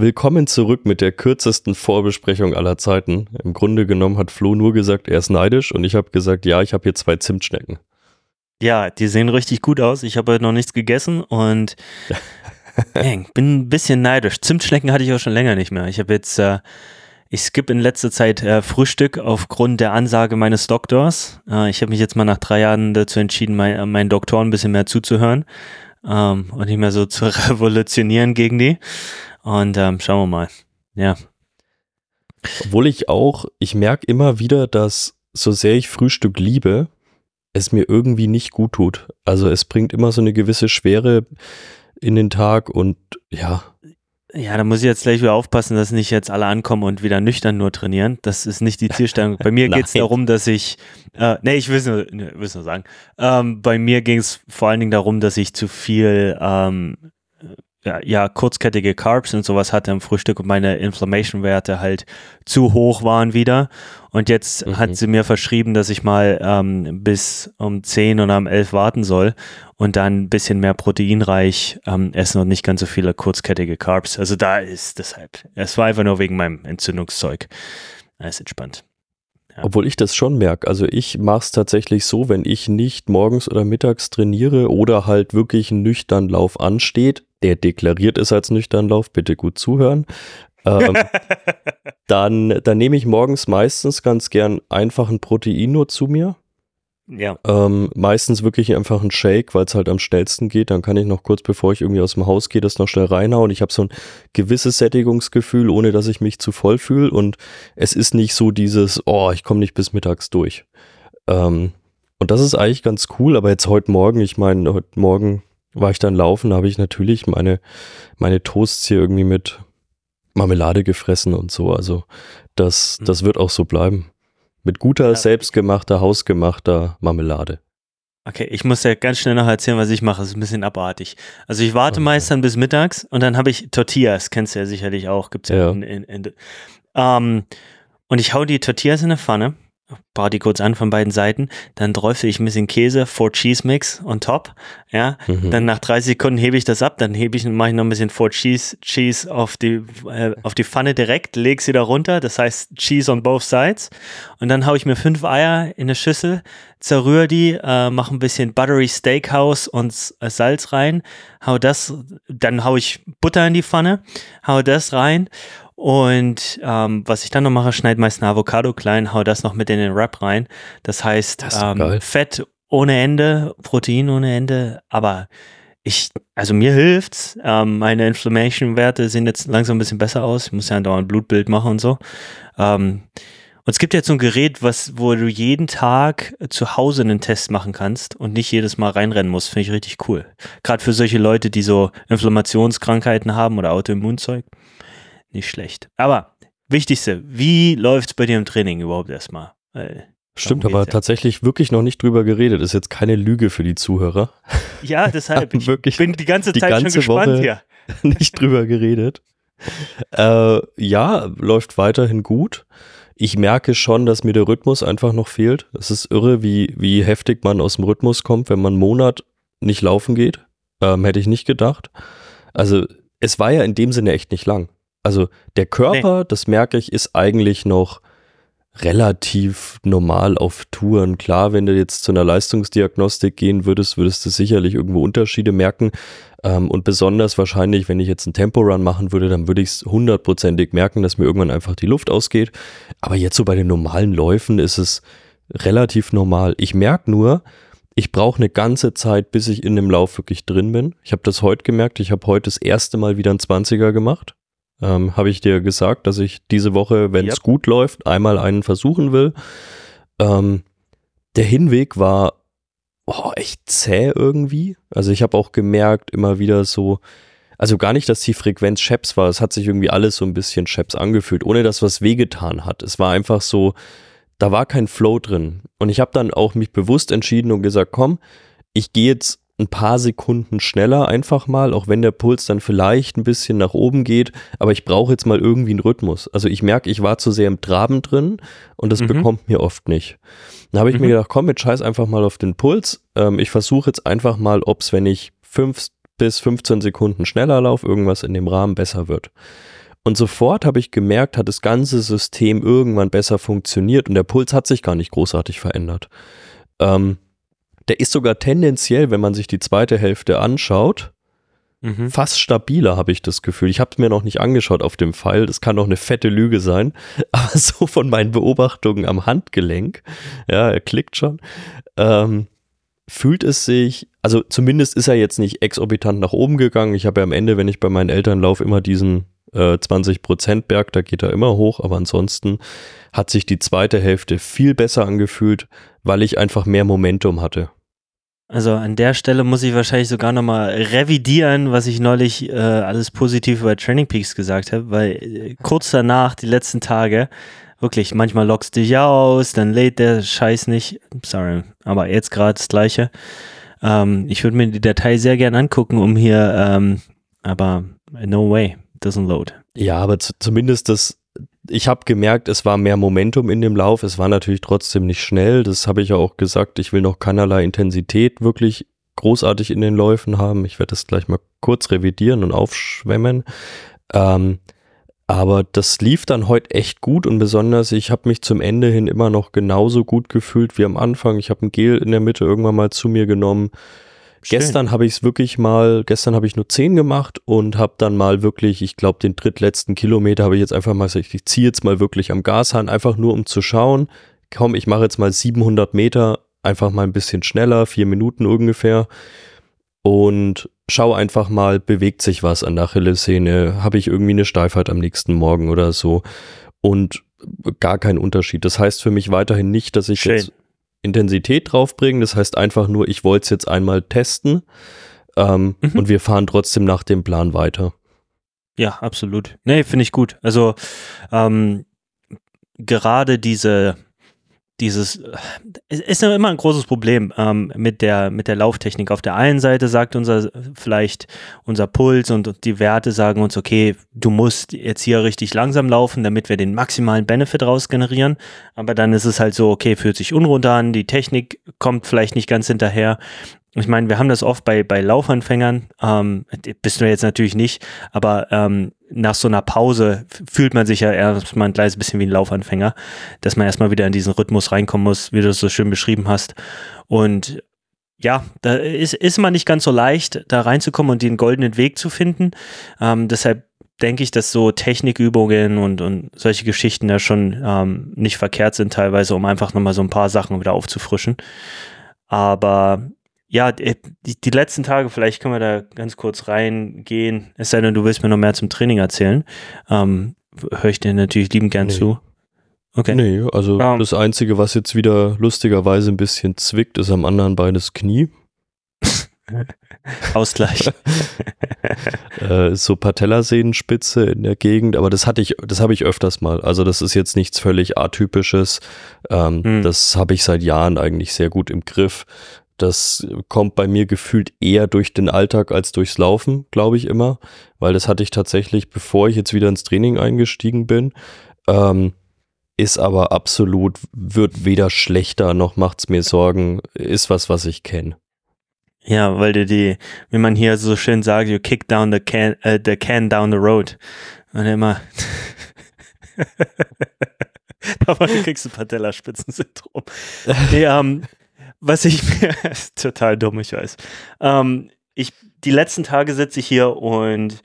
Willkommen zurück mit der kürzesten Vorbesprechung aller Zeiten. Im Grunde genommen hat Flo nur gesagt, er ist neidisch und ich habe gesagt, ja, ich habe hier zwei Zimtschnecken. Ja, die sehen richtig gut aus. Ich habe heute noch nichts gegessen und eng, bin ein bisschen neidisch. Zimtschnecken hatte ich auch schon länger nicht mehr. Ich habe jetzt, äh, ich skippe in letzter Zeit äh, Frühstück aufgrund der Ansage meines Doktors. Äh, ich habe mich jetzt mal nach drei Jahren dazu entschieden, mein, äh, meinen Doktoren ein bisschen mehr zuzuhören ähm, und nicht mehr so zu revolutionieren gegen die. Und ähm, schauen wir mal. Ja. Obwohl ich auch, ich merke immer wieder, dass so sehr ich Frühstück liebe, es mir irgendwie nicht gut tut. Also es bringt immer so eine gewisse Schwere in den Tag und ja. Ja, da muss ich jetzt gleich wieder aufpassen, dass nicht jetzt alle ankommen und wieder nüchtern nur trainieren. Das ist nicht die Zielstellung. Bei mir geht es darum, dass ich, äh, nee, ich will es nur, ne, nur sagen. Ähm, bei mir ging es vor allen Dingen darum, dass ich zu viel ähm, ja, ja, kurzkettige Carbs und sowas hatte im Frühstück und meine Inflammation-Werte halt zu hoch waren wieder. Und jetzt mhm. hat sie mir verschrieben, dass ich mal ähm, bis um 10 oder um 11 warten soll und dann ein bisschen mehr proteinreich ähm, essen und nicht ganz so viele kurzkettige Carbs. Also da ist deshalb. Es war einfach nur wegen meinem Entzündungszeug. Das ist entspannt. Ja. Obwohl ich das schon merke. Also ich mache es tatsächlich so, wenn ich nicht morgens oder mittags trainiere oder halt wirklich ein nüchtern Lauf ansteht, der deklariert ist als Nüchternlauf, bitte gut zuhören. Ähm, dann, dann nehme ich morgens meistens ganz gern einfach ein Protein nur zu mir. Ja. Ähm, meistens wirklich einfach ein Shake, weil es halt am schnellsten geht. Dann kann ich noch kurz, bevor ich irgendwie aus dem Haus gehe, das noch schnell reinhauen. Ich habe so ein gewisses Sättigungsgefühl, ohne dass ich mich zu voll fühle. Und es ist nicht so dieses, oh, ich komme nicht bis mittags durch. Ähm, und das ist eigentlich ganz cool. Aber jetzt heute Morgen, ich meine, heute Morgen war ich dann laufen, habe ich natürlich meine, meine Toasts hier irgendwie mit Marmelade gefressen und so. Also das, mhm. das wird auch so bleiben. Mit guter, ja. selbstgemachter, hausgemachter Marmelade. Okay, ich muss ja ganz schnell noch erzählen, was ich mache. Das ist ein bisschen abartig. Also ich warte okay. meist dann bis mittags und dann habe ich Tortillas, kennst du ja sicherlich auch, gibt es ja, ja. In, in, in, ähm, und ich hau die Tortillas in eine Pfanne brate die kurz an von beiden Seiten, dann träufle ich ein bisschen Käse, Four Cheese Mix on top, ja, mhm. dann nach 30 Sekunden hebe ich das ab, dann hebe ich, mache ich noch ein bisschen Four Cheese, Cheese auf die, äh, auf die Pfanne direkt, lege sie da runter, das heißt Cheese on both sides. Und dann haue ich mir fünf Eier in eine Schüssel, zerrühre die, äh, mache ein bisschen Buttery Steakhouse und äh, Salz rein, hau das, dann haue ich Butter in die Pfanne, hau das rein und ähm, was ich dann noch mache, schneide meist eine Avocado klein, hau das noch mit in den Wrap rein. Das heißt, das ähm, Fett ohne Ende, Protein ohne Ende, aber ich, also mir hilft's. Ähm, meine Inflammation-Werte sehen jetzt langsam ein bisschen besser aus. Ich muss ja dauernd Blutbild machen und so. Ähm, und es gibt jetzt so ein Gerät, was, wo du jeden Tag zu Hause einen Test machen kannst und nicht jedes Mal reinrennen musst. Finde ich richtig cool. Gerade für solche Leute, die so Inflammationskrankheiten haben oder Autoimmunzeug nicht schlecht. Aber wichtigste, wie läuft es bei dir im Training überhaupt erstmal? Stimmt, aber ja. tatsächlich wirklich noch nicht drüber geredet. Ist jetzt keine Lüge für die Zuhörer. Ja, deshalb. Ich wirklich bin die ganze Zeit die ganze schon gespannt Woche hier. nicht drüber geredet. Äh, ja, läuft weiterhin gut. Ich merke schon, dass mir der Rhythmus einfach noch fehlt. Es ist irre, wie, wie heftig man aus dem Rhythmus kommt, wenn man einen Monat nicht laufen geht. Ähm, hätte ich nicht gedacht. Also, es war ja in dem Sinne echt nicht lang. Also der Körper, nee. das merke ich, ist eigentlich noch relativ normal auf Touren. Klar, wenn du jetzt zu einer Leistungsdiagnostik gehen würdest, würdest du sicherlich irgendwo Unterschiede merken. Ähm, und besonders wahrscheinlich, wenn ich jetzt einen Temporun machen würde, dann würde ich es hundertprozentig merken, dass mir irgendwann einfach die Luft ausgeht. Aber jetzt so bei den normalen Läufen ist es relativ normal. Ich merke nur, ich brauche eine ganze Zeit, bis ich in dem Lauf wirklich drin bin. Ich habe das heute gemerkt. Ich habe heute das erste Mal wieder einen 20er gemacht. Ähm, Habe ich dir gesagt, dass ich diese Woche, wenn es yep. gut läuft, einmal einen versuchen will. Ähm, der Hinweg war oh, echt zäh irgendwie. Also ich habe auch gemerkt, immer wieder so, also gar nicht, dass die Frequenz Scheps war. Es hat sich irgendwie alles so ein bisschen Scheps angefühlt, ohne dass was wehgetan hat. Es war einfach so, da war kein Flow drin. Und ich habe dann auch mich bewusst entschieden und gesagt, komm, ich gehe jetzt ein paar Sekunden schneller einfach mal, auch wenn der Puls dann vielleicht ein bisschen nach oben geht, aber ich brauche jetzt mal irgendwie einen Rhythmus. Also ich merke, ich war zu sehr im Traben drin und das mhm. bekommt mir oft nicht. Dann habe ich mhm. mir gedacht, komm, jetzt scheiß einfach mal auf den Puls. Ähm, ich versuche jetzt einfach mal, ob es, wenn ich fünf bis 15 Sekunden schneller laufe, irgendwas in dem Rahmen besser wird. Und sofort habe ich gemerkt, hat das ganze System irgendwann besser funktioniert und der Puls hat sich gar nicht großartig verändert. Ähm, der ist sogar tendenziell, wenn man sich die zweite Hälfte anschaut, mhm. fast stabiler, habe ich das Gefühl. Ich habe es mir noch nicht angeschaut auf dem Pfeil, das kann doch eine fette Lüge sein, aber so von meinen Beobachtungen am Handgelenk, ja, er klickt schon, ähm, fühlt es sich, also zumindest ist er jetzt nicht exorbitant nach oben gegangen. Ich habe ja am Ende, wenn ich bei meinen Eltern laufe, immer diesen äh, 20% Berg, da geht er immer hoch, aber ansonsten hat sich die zweite Hälfte viel besser angefühlt, weil ich einfach mehr Momentum hatte. Also an der Stelle muss ich wahrscheinlich sogar nochmal revidieren, was ich neulich äh, alles positiv über Training Peaks gesagt habe, weil äh, kurz danach, die letzten Tage, wirklich, manchmal lockst du dich aus, dann lädt der Scheiß nicht. Sorry, aber jetzt gerade das Gleiche. Ähm, ich würde mir die Datei sehr gern angucken, um hier, ähm, aber no way, doesn't load. Ja, aber zumindest das ich habe gemerkt, es war mehr Momentum in dem Lauf. Es war natürlich trotzdem nicht schnell. Das habe ich ja auch gesagt. Ich will noch keinerlei Intensität wirklich großartig in den Läufen haben. Ich werde das gleich mal kurz revidieren und aufschwemmen. Ähm, aber das lief dann heute echt gut und besonders, ich habe mich zum Ende hin immer noch genauso gut gefühlt wie am Anfang. Ich habe ein Gel in der Mitte irgendwann mal zu mir genommen. Schön. Gestern habe ich es wirklich mal, gestern habe ich nur 10 gemacht und habe dann mal wirklich, ich glaube, den drittletzten Kilometer habe ich jetzt einfach mal gesagt, ich ziehe jetzt mal wirklich am Gashahn, einfach nur um zu schauen, komm, ich mache jetzt mal 700 Meter, einfach mal ein bisschen schneller, vier Minuten ungefähr und schau einfach mal, bewegt sich was an der Achillessehne, habe ich irgendwie eine Steifheit am nächsten Morgen oder so und gar kein Unterschied. Das heißt für mich weiterhin nicht, dass ich Schön. jetzt Intensität draufbringen. Das heißt einfach nur, ich wollte es jetzt einmal testen ähm, mhm. und wir fahren trotzdem nach dem Plan weiter. Ja, absolut. Nee, finde ich gut. Also ähm, gerade diese dieses, es ist immer ein großes Problem ähm, mit, der, mit der Lauftechnik. Auf der einen Seite sagt unser, vielleicht unser Puls und die Werte sagen uns, okay, du musst jetzt hier richtig langsam laufen, damit wir den maximalen Benefit raus generieren. Aber dann ist es halt so, okay, fühlt sich unrunter an, die Technik kommt vielleicht nicht ganz hinterher. Ich meine, wir haben das oft bei, bei Laufanfängern, ähm, bist du jetzt natürlich nicht, aber ähm, nach so einer Pause fühlt man sich ja erstmal ein kleines bisschen wie ein Laufanfänger, dass man erstmal wieder in diesen Rhythmus reinkommen muss, wie du es so schön beschrieben hast. Und ja, da ist, ist man nicht ganz so leicht, da reinzukommen und den goldenen Weg zu finden. Ähm, deshalb denke ich, dass so Technikübungen und, und solche Geschichten ja schon ähm, nicht verkehrt sind teilweise, um einfach nochmal so ein paar Sachen wieder aufzufrischen. Aber ja, die, die, letzten Tage, vielleicht können wir da ganz kurz reingehen, es sei denn, du willst mir noch mehr zum Training erzählen. Ähm, Höre ich dir natürlich lieben gern nee. zu. Okay. Nee, also um. Ähm. das Einzige, was jetzt wieder lustigerweise ein bisschen zwickt, ist am anderen Bein das Knie. Ausgleich. äh, so Patellasehnenspitze in der Gegend, aber das hatte ich, das habe ich öfters mal. Also das ist jetzt nichts völlig atypisches. Ähm, hm. Das habe ich seit Jahren eigentlich sehr gut im Griff. Das kommt bei mir gefühlt eher durch den Alltag als durchs Laufen, glaube ich immer, weil das hatte ich tatsächlich, bevor ich jetzt wieder ins Training eingestiegen bin. Ähm, ist aber absolut, wird weder schlechter noch macht's mir Sorgen, ist was, was ich kenne. Ja, weil du die, wie man hier so schön sagt, you kick down the can, uh, the can down the road. Und immer. aber du kriegst ein Patellaspitzensyndrom. nee, ähm, was ich mir, total dumm, ich weiß. Ähm, ich, die letzten Tage sitze ich hier und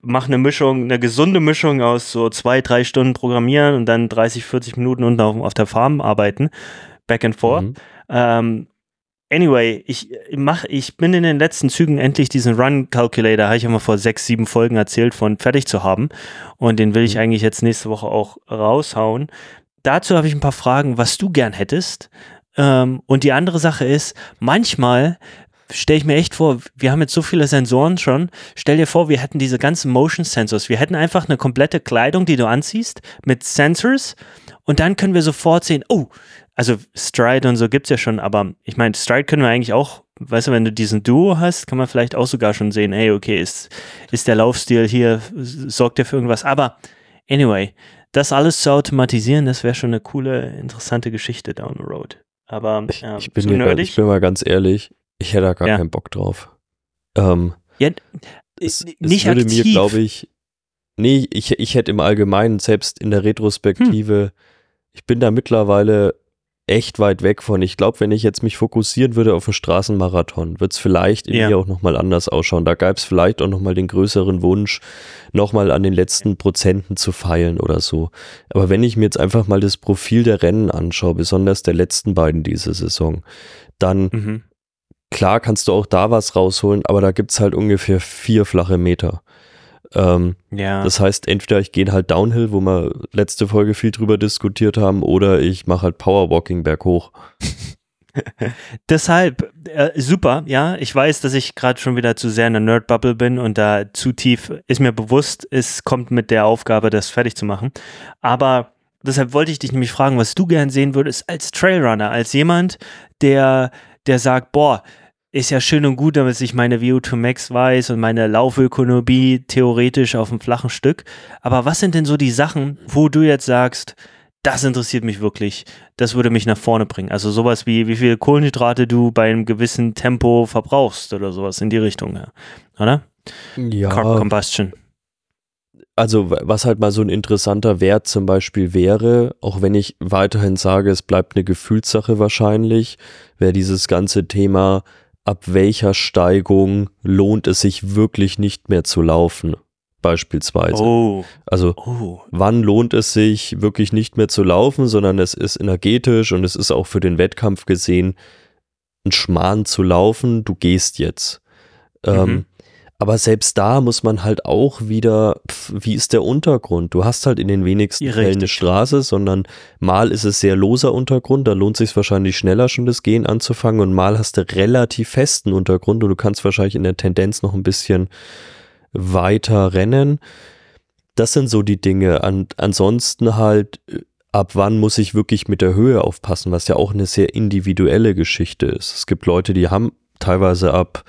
mache eine Mischung, eine gesunde Mischung aus so zwei, drei Stunden Programmieren und dann 30, 40 Minuten unten auf, auf der Farm arbeiten. Back and forth. Mhm. Ähm, anyway, ich mach, ich bin in den letzten Zügen endlich diesen Run Calculator, habe ich ja mal vor sechs, sieben Folgen erzählt, von fertig zu haben. Und den will ich mhm. eigentlich jetzt nächste Woche auch raushauen. Dazu habe ich ein paar Fragen, was du gern hättest. Ähm, und die andere Sache ist, manchmal stelle ich mir echt vor, wir haben jetzt so viele Sensoren schon. Stell dir vor, wir hätten diese ganzen Motion Sensors. Wir hätten einfach eine komplette Kleidung, die du anziehst, mit Sensors. Und dann können wir sofort sehen, oh, also Stride und so gibt es ja schon, aber ich meine, Stride können wir eigentlich auch, weißt du, wenn du diesen Duo hast, kann man vielleicht auch sogar schon sehen, hey, okay, ist, ist der Laufstil hier, sorgt der für irgendwas. Aber anyway, das alles zu automatisieren, das wäre schon eine coole, interessante Geschichte down the road. Aber ähm, ich, bin hier, ich bin mal ganz ehrlich, ich hätte da gar ja. keinen Bock drauf. Ähm, ja, es, nicht es würde aktiv. mir, glaube ich, Nee, ich, ich hätte im Allgemeinen, selbst in der Retrospektive, hm. ich bin da mittlerweile echt weit weg von. Ich glaube, wenn ich jetzt mich fokussieren würde auf einen Straßenmarathon, wird es vielleicht in ja. mir auch nochmal anders ausschauen. Da gab es vielleicht auch nochmal den größeren Wunsch, nochmal an den letzten Prozenten zu feilen oder so. Aber wenn ich mir jetzt einfach mal das Profil der Rennen anschaue, besonders der letzten beiden diese Saison, dann mhm. klar kannst du auch da was rausholen, aber da gibt es halt ungefähr vier flache Meter. Ähm, ja. Das heißt, entweder ich gehe halt Downhill, wo wir letzte Folge viel drüber diskutiert haben, oder ich mache halt Powerwalking berghoch. Deshalb, äh, super, ja. Ich weiß, dass ich gerade schon wieder zu sehr in der Nerd-Bubble bin und da zu tief ist mir bewusst, es kommt mit der Aufgabe, das fertig zu machen. Aber deshalb wollte ich dich nämlich fragen, was du gern sehen würdest als Trailrunner, als jemand, der, der sagt, boah, ist ja schön und gut, damit ich meine VO2 Max weiß und meine Laufökonomie theoretisch auf einem flachen Stück. Aber was sind denn so die Sachen, wo du jetzt sagst, das interessiert mich wirklich, das würde mich nach vorne bringen? Also sowas wie, wie viel Kohlenhydrate du bei einem gewissen Tempo verbrauchst oder sowas in die Richtung, oder? Ja. Carb Combustion. Also was halt mal so ein interessanter Wert zum Beispiel wäre, auch wenn ich weiterhin sage, es bleibt eine Gefühlssache wahrscheinlich, wäre dieses ganze Thema ab welcher Steigung lohnt es sich wirklich nicht mehr zu laufen, beispielsweise. Oh. Also oh. wann lohnt es sich wirklich nicht mehr zu laufen, sondern es ist energetisch und es ist auch für den Wettkampf gesehen ein Schmarrn zu laufen, du gehst jetzt. Ähm, mhm. Ähm, aber selbst da muss man halt auch wieder, pf, wie ist der Untergrund? Du hast halt in den wenigsten Richtig. Fällen eine Straße, sondern mal ist es sehr loser Untergrund, da lohnt sich wahrscheinlich schneller schon das Gehen anzufangen und mal hast du relativ festen Untergrund und du kannst wahrscheinlich in der Tendenz noch ein bisschen weiter rennen. Das sind so die Dinge. An, ansonsten halt, äh, ab wann muss ich wirklich mit der Höhe aufpassen, was ja auch eine sehr individuelle Geschichte ist. Es gibt Leute, die haben teilweise ab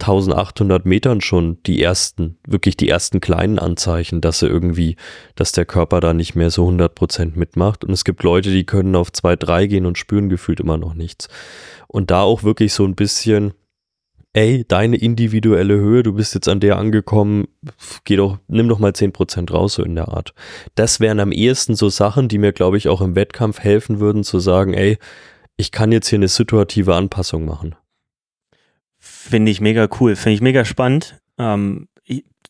1800 Metern schon die ersten, wirklich die ersten kleinen Anzeichen, dass er irgendwie, dass der Körper da nicht mehr so 100 Prozent mitmacht. Und es gibt Leute, die können auf 2, 3 gehen und spüren gefühlt immer noch nichts. Und da auch wirklich so ein bisschen, ey, deine individuelle Höhe, du bist jetzt an der angekommen, geh doch, nimm doch mal 10 Prozent raus, so in der Art. Das wären am ehesten so Sachen, die mir, glaube ich, auch im Wettkampf helfen würden, zu sagen, ey, ich kann jetzt hier eine situative Anpassung machen. Finde ich mega cool, finde ich mega spannend. Ähm,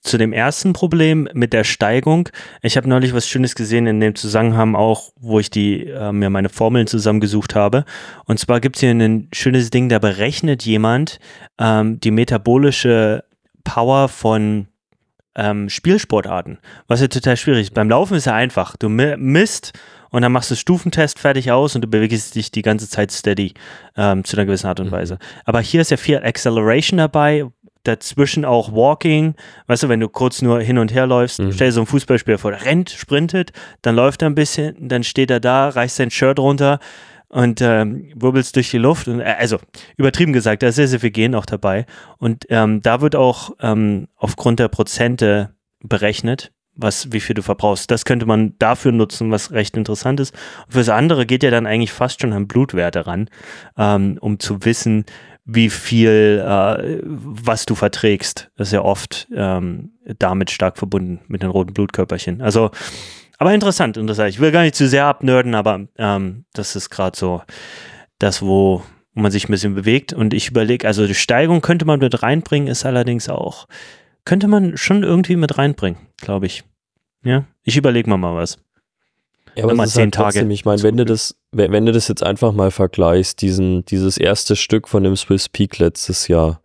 zu dem ersten Problem mit der Steigung. Ich habe neulich was Schönes gesehen in dem Zusammenhang auch, wo ich die äh, mir meine Formeln zusammengesucht habe. Und zwar gibt es hier ein schönes Ding, da berechnet jemand ähm, die metabolische Power von ähm, Spielsportarten, was ja total schwierig ist. Beim Laufen ist ja einfach. Du misst und dann machst du Stufentest fertig aus und du bewegst dich die ganze Zeit steady ähm, zu einer gewissen Art und mhm. Weise. Aber hier ist ja viel Acceleration dabei, dazwischen auch Walking. Weißt du, wenn du kurz nur hin und her läufst, mhm. stell dir so einen Fußballspieler vor, der rennt, sprintet, dann läuft er ein bisschen, dann steht er da, reißt sein Shirt runter und ähm, wirbelst durch die Luft. Und, äh, also übertrieben gesagt, da ist sehr, sehr viel Gehen auch dabei. Und ähm, da wird auch ähm, aufgrund der Prozente berechnet, was, wie viel du verbrauchst. Das könnte man dafür nutzen, was recht interessant ist. Und fürs andere geht ja dann eigentlich fast schon an Blutwerte ran, ähm, um zu wissen, wie viel, äh, was du verträgst. Das ist ja oft ähm, damit stark verbunden mit den roten Blutkörperchen. Also, aber interessant, interessant. Ich will gar nicht zu sehr abnörden, aber ähm, das ist gerade so das, wo man sich ein bisschen bewegt. Und ich überlege, also die Steigung könnte man mit reinbringen, ist allerdings auch könnte man schon irgendwie mit reinbringen, glaube ich. Ja, ich überlege mal mal was. Ja, aber mal zehn halt Tage. Trotzdem, ich meine, wenn du das, wenn du das jetzt einfach mal vergleichst, diesen, dieses erste Stück von dem Swiss Peak letztes Jahr,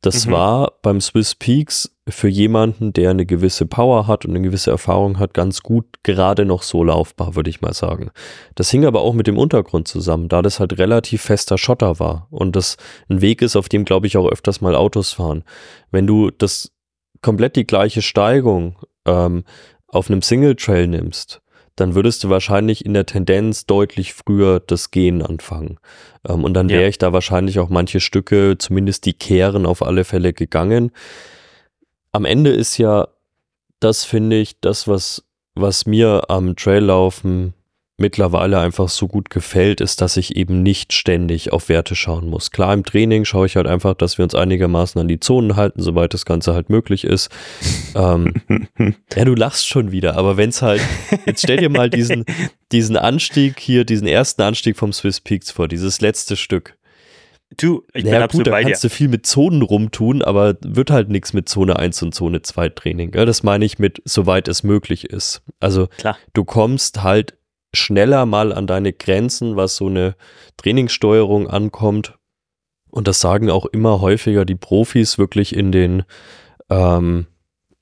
das mhm. war beim Swiss Peaks für jemanden, der eine gewisse Power hat und eine gewisse Erfahrung hat, ganz gut gerade noch so laufbar, würde ich mal sagen. Das hing aber auch mit dem Untergrund zusammen, da das halt relativ fester Schotter war und das ein Weg ist, auf dem, glaube ich, auch öfters mal Autos fahren. Wenn du das komplett die gleiche Steigung ähm, auf einem Single Trail nimmst, dann würdest du wahrscheinlich in der Tendenz deutlich früher das Gehen anfangen. Ähm, und dann wäre ja. ich da wahrscheinlich auch manche Stücke, zumindest die Kehren, auf alle Fälle gegangen. Am Ende ist ja das, finde ich, das, was, was mir am Traillaufen mittlerweile einfach so gut gefällt, ist, dass ich eben nicht ständig auf Werte schauen muss. Klar, im Training schaue ich halt einfach, dass wir uns einigermaßen an die Zonen halten, soweit das Ganze halt möglich ist. ähm, ja, du lachst schon wieder, aber wenn es halt, jetzt stell dir mal diesen, diesen Anstieg hier, diesen ersten Anstieg vom Swiss Peaks vor, dieses letzte Stück. Du, ich naja, bin absolut gut, da kannst dir. du viel mit Zonen rumtun, aber wird halt nichts mit Zone 1 und Zone 2 Training. Ja, das meine ich mit, soweit es möglich ist. Also Klar. du kommst halt schneller mal an deine Grenzen, was so eine Trainingssteuerung ankommt. Und das sagen auch immer häufiger die Profis wirklich in den, ähm,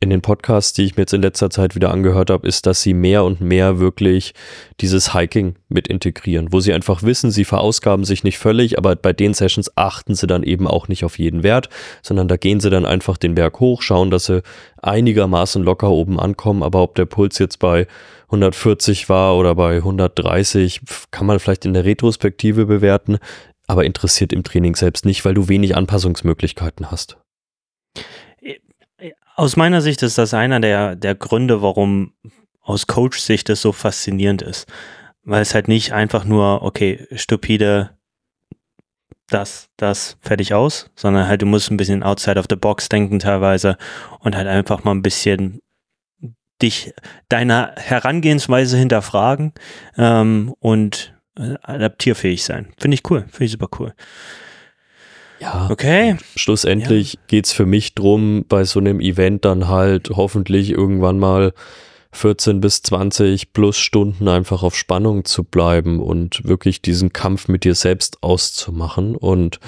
in den Podcasts, die ich mir jetzt in letzter Zeit wieder angehört habe, ist, dass sie mehr und mehr wirklich dieses Hiking mit integrieren, wo sie einfach wissen, sie verausgaben sich nicht völlig, aber bei den Sessions achten sie dann eben auch nicht auf jeden Wert, sondern da gehen sie dann einfach den Berg hoch, schauen, dass sie einigermaßen locker oben ankommen, aber ob der Puls jetzt bei 140 war oder bei 130, kann man vielleicht in der Retrospektive bewerten, aber interessiert im Training selbst nicht, weil du wenig Anpassungsmöglichkeiten hast. Aus meiner Sicht ist das einer der, der Gründe, warum aus Coach-Sicht das so faszinierend ist. Weil es halt nicht einfach nur, okay, stupide, das, das, fertig aus, sondern halt du musst ein bisschen outside of the box denken teilweise und halt einfach mal ein bisschen dich deiner Herangehensweise hinterfragen ähm, und äh, adaptierfähig sein. Finde ich cool, finde ich super cool. Ja. Okay. Schlussendlich ja. geht es für mich drum, bei so einem Event dann halt hoffentlich irgendwann mal 14 bis 20 plus Stunden einfach auf Spannung zu bleiben und wirklich diesen Kampf mit dir selbst auszumachen. Und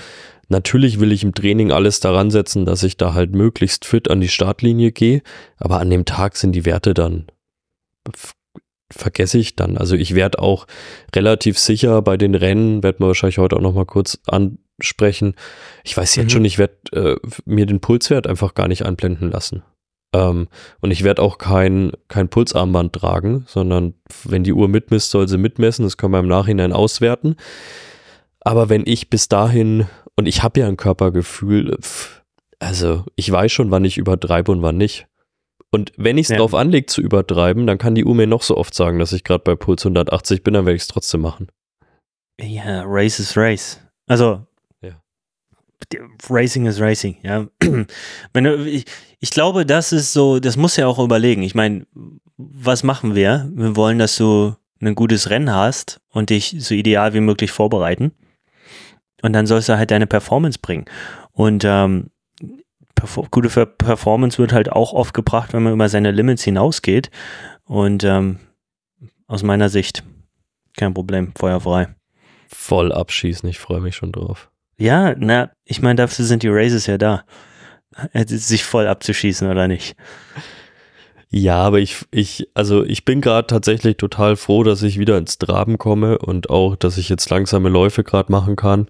natürlich will ich im Training alles daran setzen, dass ich da halt möglichst fit an die Startlinie gehe, aber an dem Tag sind die Werte dann vergesse ich dann. Also ich werde auch relativ sicher bei den Rennen, werden wir wahrscheinlich heute auch noch mal kurz ansprechen. Ich weiß jetzt mhm. schon, ich werde äh, mir den Pulswert einfach gar nicht einblenden lassen. Ähm, und ich werde auch kein, kein Pulsarmband tragen, sondern wenn die Uhr mitmisst, soll sie mitmessen. Das können wir im Nachhinein auswerten. Aber wenn ich bis dahin, und ich habe ja ein Körpergefühl, also ich weiß schon, wann ich übertreibe und wann nicht. Und wenn ich es ja. drauf anlege zu übertreiben, dann kann die Uhr mir noch so oft sagen, dass ich gerade bei Puls 180 bin, dann werde ich es trotzdem machen. Ja, Race is Race. Also, ja. Racing is Racing, ja. Ich, ich glaube, das ist so, das muss ja auch überlegen. Ich meine, was machen wir? Wir wollen, dass du ein gutes Rennen hast und dich so ideal wie möglich vorbereiten. Und dann sollst du halt deine Performance bringen. Und ähm, gute Performance wird halt auch oft gebracht, wenn man über seine Limits hinausgeht. Und ähm, aus meiner Sicht kein Problem, feuerfrei. Voll abschießen, ich freue mich schon drauf. Ja, na, ich meine, dafür sind die Races ja da. Sich voll abzuschießen oder nicht. Ja, aber ich, ich, also ich bin gerade tatsächlich total froh, dass ich wieder ins Traben komme und auch, dass ich jetzt langsame Läufe gerade machen kann,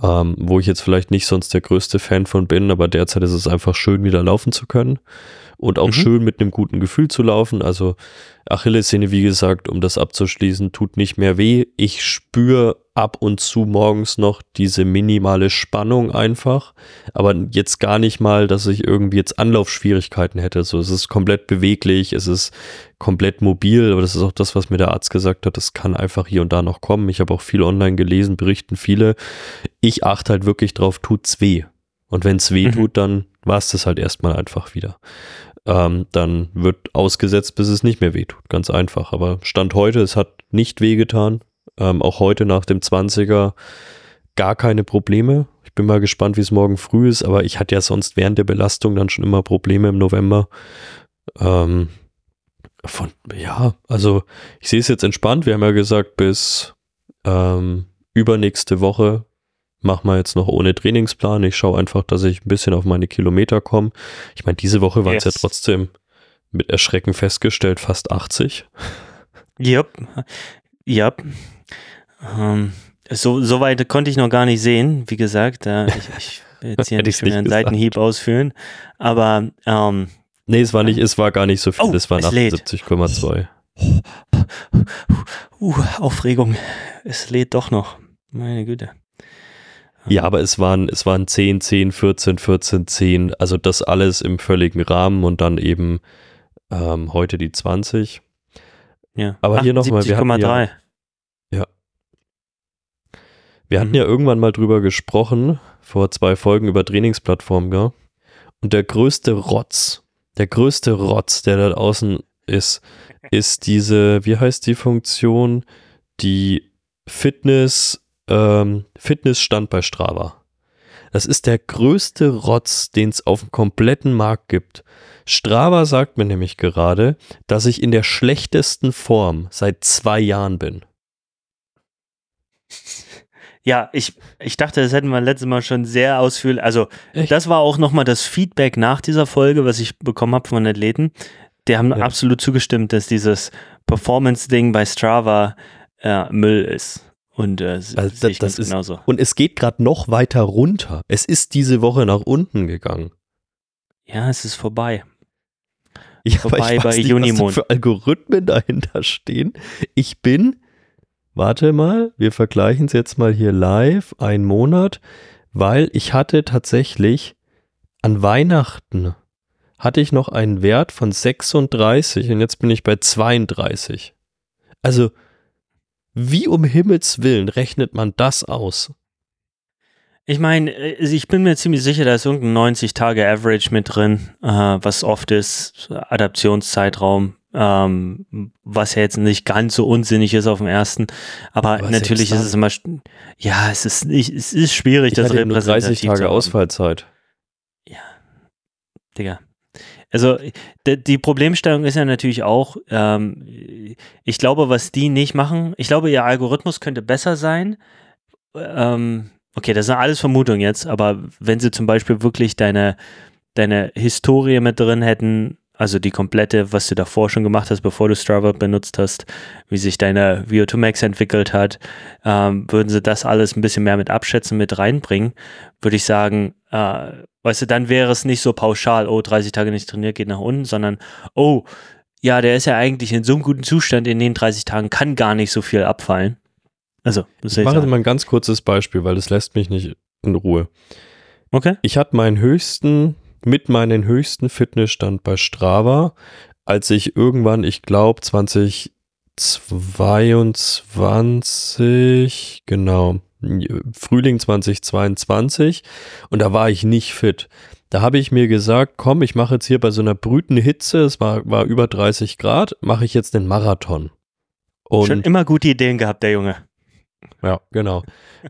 ähm, wo ich jetzt vielleicht nicht sonst der größte Fan von bin, aber derzeit ist es einfach schön, wieder laufen zu können und auch mhm. schön mit einem guten Gefühl zu laufen. Also Achillessehne, wie gesagt, um das abzuschließen, tut nicht mehr weh. Ich spüre ab und zu morgens noch diese minimale Spannung einfach, aber jetzt gar nicht mal, dass ich irgendwie jetzt Anlaufschwierigkeiten hätte. So, es ist komplett beweglich, es ist komplett mobil, aber das ist auch das, was mir der Arzt gesagt hat. Das kann einfach hier und da noch kommen. Ich habe auch viel online gelesen, berichten viele. Ich achte halt wirklich drauf, tut's weh. Und wenn es weh mhm. tut, dann war es das halt erstmal einfach wieder. Ähm, dann wird ausgesetzt, bis es nicht mehr weh tut. Ganz einfach. Aber Stand heute, es hat nicht wehgetan. Ähm, auch heute nach dem 20er gar keine Probleme. Ich bin mal gespannt, wie es morgen früh ist, aber ich hatte ja sonst während der Belastung dann schon immer Probleme im November. Ähm, von, ja, also ich sehe es jetzt entspannt. Wir haben ja gesagt, bis ähm, übernächste Woche machen wir jetzt noch ohne Trainingsplan. Ich schaue einfach, dass ich ein bisschen auf meine Kilometer komme. Ich meine, diese Woche waren es yes. ja trotzdem mit Erschrecken festgestellt fast 80. Yep. Yep. Ähm, so, so weit konnte ich noch gar nicht sehen. Wie gesagt, äh, ich, ich will jetzt hier nicht einen Seitenhieb ausführen. Aber ähm, Nee, es war nicht, es war gar nicht so viel, oh, es waren 78,2. Uh, Aufregung. Es lädt doch noch. Meine Güte. Ja, aber es waren, es waren 10, 10, 14, 14, 10, also das alles im völligen Rahmen und dann eben ähm, heute die 20. Ja. Aber hier nochmal, wir hatten ja, Wir hatten Mhm. ja irgendwann mal drüber gesprochen, vor zwei Folgen über Trainingsplattformen, gell? Und der größte Rotz, der größte Rotz, der da außen ist, ist diese, wie heißt die Funktion? Die Fitness, ähm, Fitnessstand bei Strava. Das ist der größte Rotz, den es auf dem kompletten Markt gibt. Strava sagt mir nämlich gerade, dass ich in der schlechtesten Form seit zwei Jahren bin. Ja, ich, ich dachte, das hätten wir letztes Mal schon sehr ausführlich. Also, Echt? das war auch nochmal das Feedback nach dieser Folge, was ich bekommen habe von Athleten. Die haben Ja. absolut zugestimmt, dass dieses Performance-Ding bei Strava äh, Müll ist. Und äh, Also, ich das ganz ist- genauso. Und es geht gerade noch weiter runter. Es ist diese Woche nach unten gegangen. Ja, es ist vorbei. Ja, Vorbei bei was da Unimond. für Algorithmen dahinter stehen. Ich bin, warte mal, wir vergleichen es jetzt mal hier live, ein Monat, weil ich hatte tatsächlich an Weihnachten hatte ich noch einen Wert von 36 und jetzt bin ich bei 32. Also, wie um Himmels Willen rechnet man das aus? Ich meine, äh, ich bin mir ziemlich sicher, da ist irgendein 90-Tage-Average mit drin, äh, was oft ist, Adaptionszeitraum, ähm, was ja jetzt nicht ganz so unsinnig ist auf dem ersten. Aber, Aber natürlich ist es immer, ja, es ist, nicht, es ist schwierig, Ich das 30 repräsentativ zu Tage haben. Ausfallzeit. Digga. Also die Problemstellung ist ja natürlich auch, ähm, ich glaube, was die nicht machen, ich glaube, ihr Algorithmus könnte besser sein. Ähm, okay, das sind alles Vermutungen jetzt, aber wenn sie zum Beispiel wirklich deine, deine Historie mit drin hätten, also die komplette, was du davor schon gemacht hast, bevor du Strava benutzt hast, wie sich deine VO2 Max entwickelt hat, ähm, würden sie das alles ein bisschen mehr mit abschätzen, mit reinbringen, würde ich sagen, äh, weißt du, dann wäre es nicht so pauschal, oh, 30 Tage nicht trainiert, geht nach unten, sondern, oh, ja, der ist ja eigentlich in so einem guten Zustand, in den 30 Tagen kann gar nicht so viel abfallen. Also, das Ich mache mal ein ganz kurzes Beispiel, weil das lässt mich nicht in Ruhe. Okay. Ich hatte meinen höchsten, mit meinen höchsten Fitnessstand bei Strava, als ich irgendwann, ich glaube 2022, genau, Frühling 2022 und da war ich nicht fit. Da habe ich mir gesagt, komm, ich mache jetzt hier bei so einer brütenden Hitze, es war, war über 30 Grad, mache ich jetzt einen Marathon. Und Schon immer gute Ideen gehabt, der Junge. ja, genau.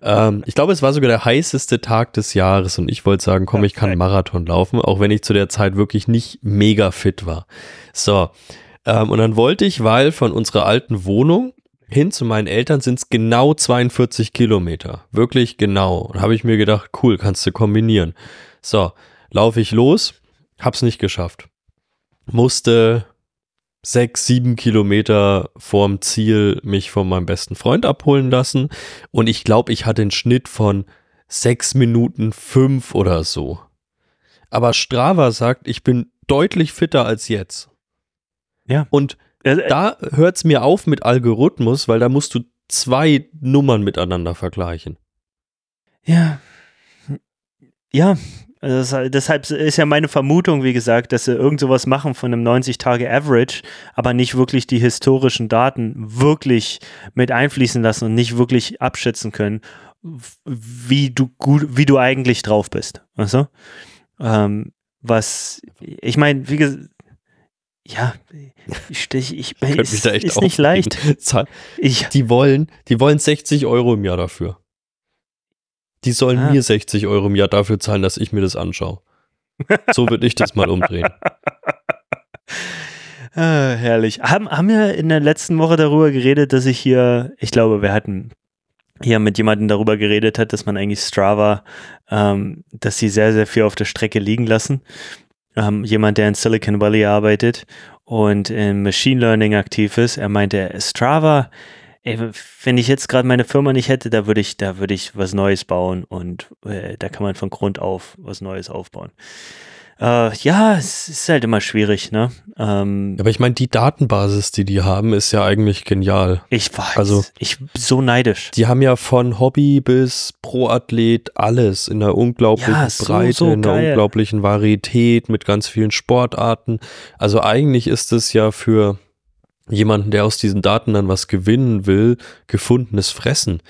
ähm, ich glaube, es war sogar der heißeste Tag des Jahres und ich wollte sagen, komm, ich kann Marathon laufen, auch wenn ich zu der Zeit wirklich nicht mega fit war. So, ähm, und dann wollte ich, weil von unserer alten Wohnung hin zu meinen Eltern sind es genau 42 Kilometer. Wirklich genau. Und habe ich mir gedacht, cool, kannst du kombinieren. So, laufe ich los, hab's nicht geschafft. Musste sechs, sieben Kilometer vorm Ziel mich von meinem besten Freund abholen lassen. Und ich glaube, ich hatte einen Schnitt von sechs Minuten fünf oder so. Aber Strava sagt, ich bin deutlich fitter als jetzt. Ja. Und da hört es mir auf mit Algorithmus, weil da musst du zwei Nummern miteinander vergleichen. Ja. Ja. Also das, deshalb ist ja meine Vermutung, wie gesagt, dass sie irgend sowas machen von einem 90-Tage-Average, aber nicht wirklich die historischen Daten wirklich mit einfließen lassen und nicht wirklich abschätzen können, wie du gut, wie du eigentlich drauf bist. Du? Ähm, was, ich meine, wie gesagt, ja, ich, ich, ich, Könnte ist, da echt ist nicht leicht. Ich, Die wollen, die wollen 60 Euro im Jahr dafür. Die sollen Ah. mir 60 Euro im Jahr dafür zahlen, dass ich mir das anschaue. So würde ich das mal umdrehen. Ah, herrlich. Haben, haben wir in der letzten Woche darüber geredet, dass ich hier, ich glaube, wir hatten hier mit jemandem darüber geredet hat, dass man eigentlich Strava, ähm, dass sie sehr, sehr viel auf der Strecke liegen lassen. Ähm, jemand, der in Silicon Valley arbeitet und im Machine Learning aktiv ist, er meinte, Strava, ey, wenn ich jetzt gerade meine Firma nicht hätte, da würde ich, da würde ich was Neues bauen und äh, da kann man von Grund auf was Neues aufbauen. Äh, ja, es ist halt immer schwierig, ne? Ähm, Aber ich meine, die Datenbasis, die die haben, ist ja eigentlich genial. Ich weiß. Also- ich bin so neidisch. Die haben ja von Hobby bis Pro-Athlet alles in einer unglaublichen Ja, so, Breite, so in einer unglaublichen Varietät mit ganz vielen Sportarten. Also eigentlich ist es ja für jemanden, der aus diesen Daten dann was gewinnen will, gefundenes Fressen.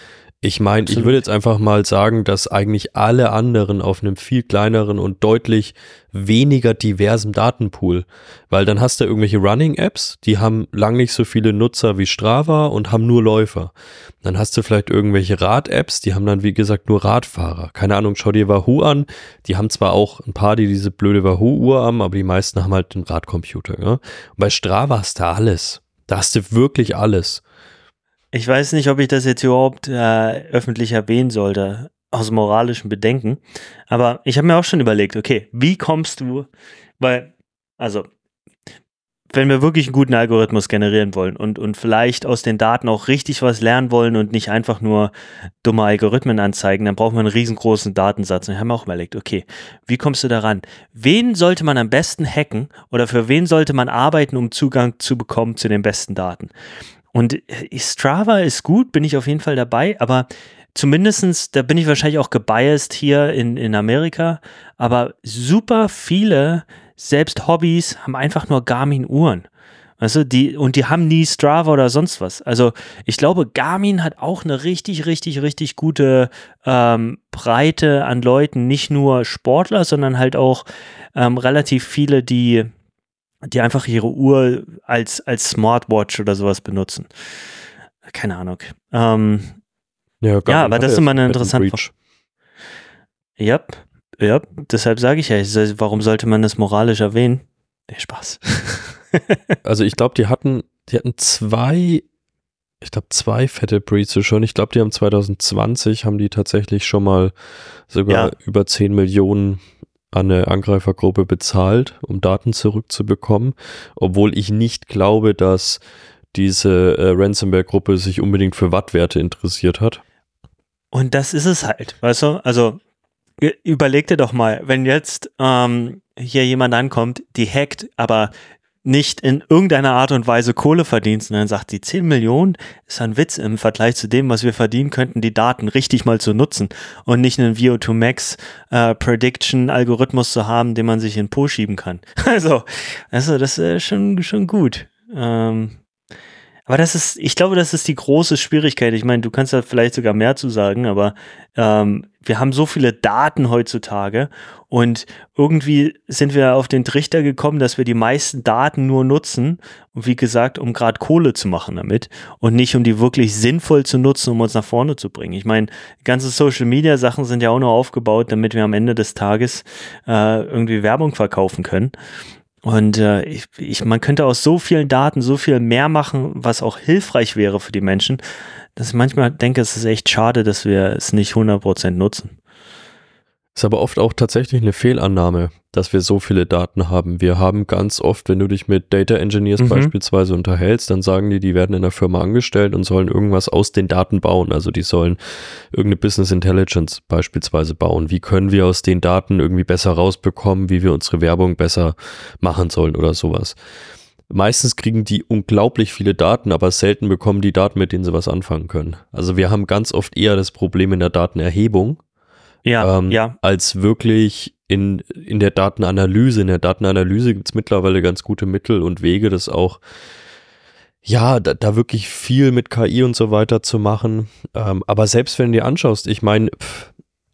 Ich meine, ich würde jetzt einfach mal sagen, dass eigentlich alle anderen auf einem viel kleineren und deutlich weniger diversen Datenpool, weil dann hast du irgendwelche Running-Apps, die haben lang nicht so viele Nutzer wie Strava und haben nur Läufer. Dann hast du vielleicht irgendwelche Rad-Apps, die haben dann wie gesagt nur Radfahrer. Keine Ahnung, schau dir Wahoo an, die haben zwar auch ein paar, die diese blöde Wahoo-Uhr haben, aber die meisten haben halt einen Radcomputer. Ja? Und bei Strava hast du alles. Da hast du wirklich alles. Ich weiß nicht, ob ich das jetzt überhaupt äh, öffentlich erwähnen sollte, aus moralischen Bedenken. Aber ich habe mir auch schon überlegt, okay, wie kommst du, weil, also, wenn wir wirklich einen guten Algorithmus generieren wollen und, und vielleicht aus den Daten auch richtig was lernen wollen und nicht einfach nur dumme Algorithmen anzeigen, dann brauchen wir einen riesengroßen Datensatz. Und ich habe mir auch überlegt, okay, wie kommst du daran? Wen sollte man am besten hacken oder für wen sollte man arbeiten, um Zugang zu bekommen zu den besten Daten? Und äh, Strava ist gut, bin ich auf jeden Fall dabei, aber zumindestens, da bin ich wahrscheinlich auch gebiased hier in, in Amerika, aber super viele, selbst Hobbys, haben einfach nur Garmin-Uhren. Weißt du, die, und die haben nie Strava oder sonst was. Also ich glaube, Garmin hat auch eine richtig, richtig, richtig gute ähm, Breite an Leuten, nicht nur Sportler, sondern halt auch ähm, relativ viele, die die einfach ihre Uhr als, als Smartwatch oder sowas benutzen. Keine Ahnung. Ähm, ja, ja, aber das ist immer eine interessante Frage. Ja, ja, deshalb sage ich ja, warum sollte man das moralisch erwähnen? Nee, Spaß. also ich glaube, die hatten, die hatten zwei, ich glaube zwei fette Breeds schon. Ich glaube, die haben 2020, haben die tatsächlich schon mal sogar ja. über 10 Millionen an eine Angreifergruppe bezahlt, um Daten zurückzubekommen, obwohl ich nicht glaube, dass diese äh, Ransomware-Gruppe sich unbedingt für Wattwerte interessiert hat. Und das ist es halt, weißt du? Also überleg dir doch mal, wenn jetzt ähm, hier jemand ankommt, die hackt, aber nicht in irgendeiner Art und Weise Kohle verdienst und dann sagt, die 10 Millionen ist ein Witz im Vergleich zu dem, was wir verdienen könnten, die Daten richtig mal zu nutzen und nicht einen VO2 Max äh, Prediction Algorithmus zu haben, den man sich in Po schieben kann. Also, also das ist schon, schon gut. Ähm, aber das ist, ich glaube, das ist die große Schwierigkeit. Ich meine, du kannst da vielleicht sogar mehr zu sagen, aber ähm, wir haben so viele Daten heutzutage und irgendwie sind wir auf den Trichter gekommen, dass wir die meisten Daten nur nutzen, wie gesagt, um gerade Kohle zu machen damit und nicht um die wirklich sinnvoll zu nutzen, um uns nach vorne zu bringen. Ich meine, ganze Social Media Sachen sind ja auch nur aufgebaut, damit wir am Ende des Tages äh, irgendwie Werbung verkaufen können. Und äh, ich, ich, man könnte aus so vielen Daten so viel mehr machen, was auch hilfreich wäre für die Menschen, dass ich manchmal denke, es ist echt schade, dass wir es nicht 100% nutzen. Ist aber oft auch tatsächlich eine Fehlannahme, dass wir so viele Daten haben. Wir haben ganz oft, wenn du dich mit Data Engineers mhm. beispielsweise unterhältst, dann sagen die, die werden in der Firma angestellt und sollen irgendwas aus den Daten bauen. Also die sollen irgendeine Business Intelligence beispielsweise bauen. Wie können wir aus den Daten irgendwie besser rausbekommen, wie wir unsere Werbung besser machen sollen oder sowas. Meistens kriegen die unglaublich viele Daten, aber selten bekommen die Daten, mit denen sie was anfangen können. Also wir haben ganz oft eher das Problem in der Datenerhebung, ja, ähm, ja. als wirklich in, in der Datenanalyse. In der Datenanalyse gibt es mittlerweile ganz gute Mittel und Wege, das auch ja, da, da wirklich viel mit KI und so weiter zu machen. Ähm, aber selbst wenn du dir anschaust, ich meine,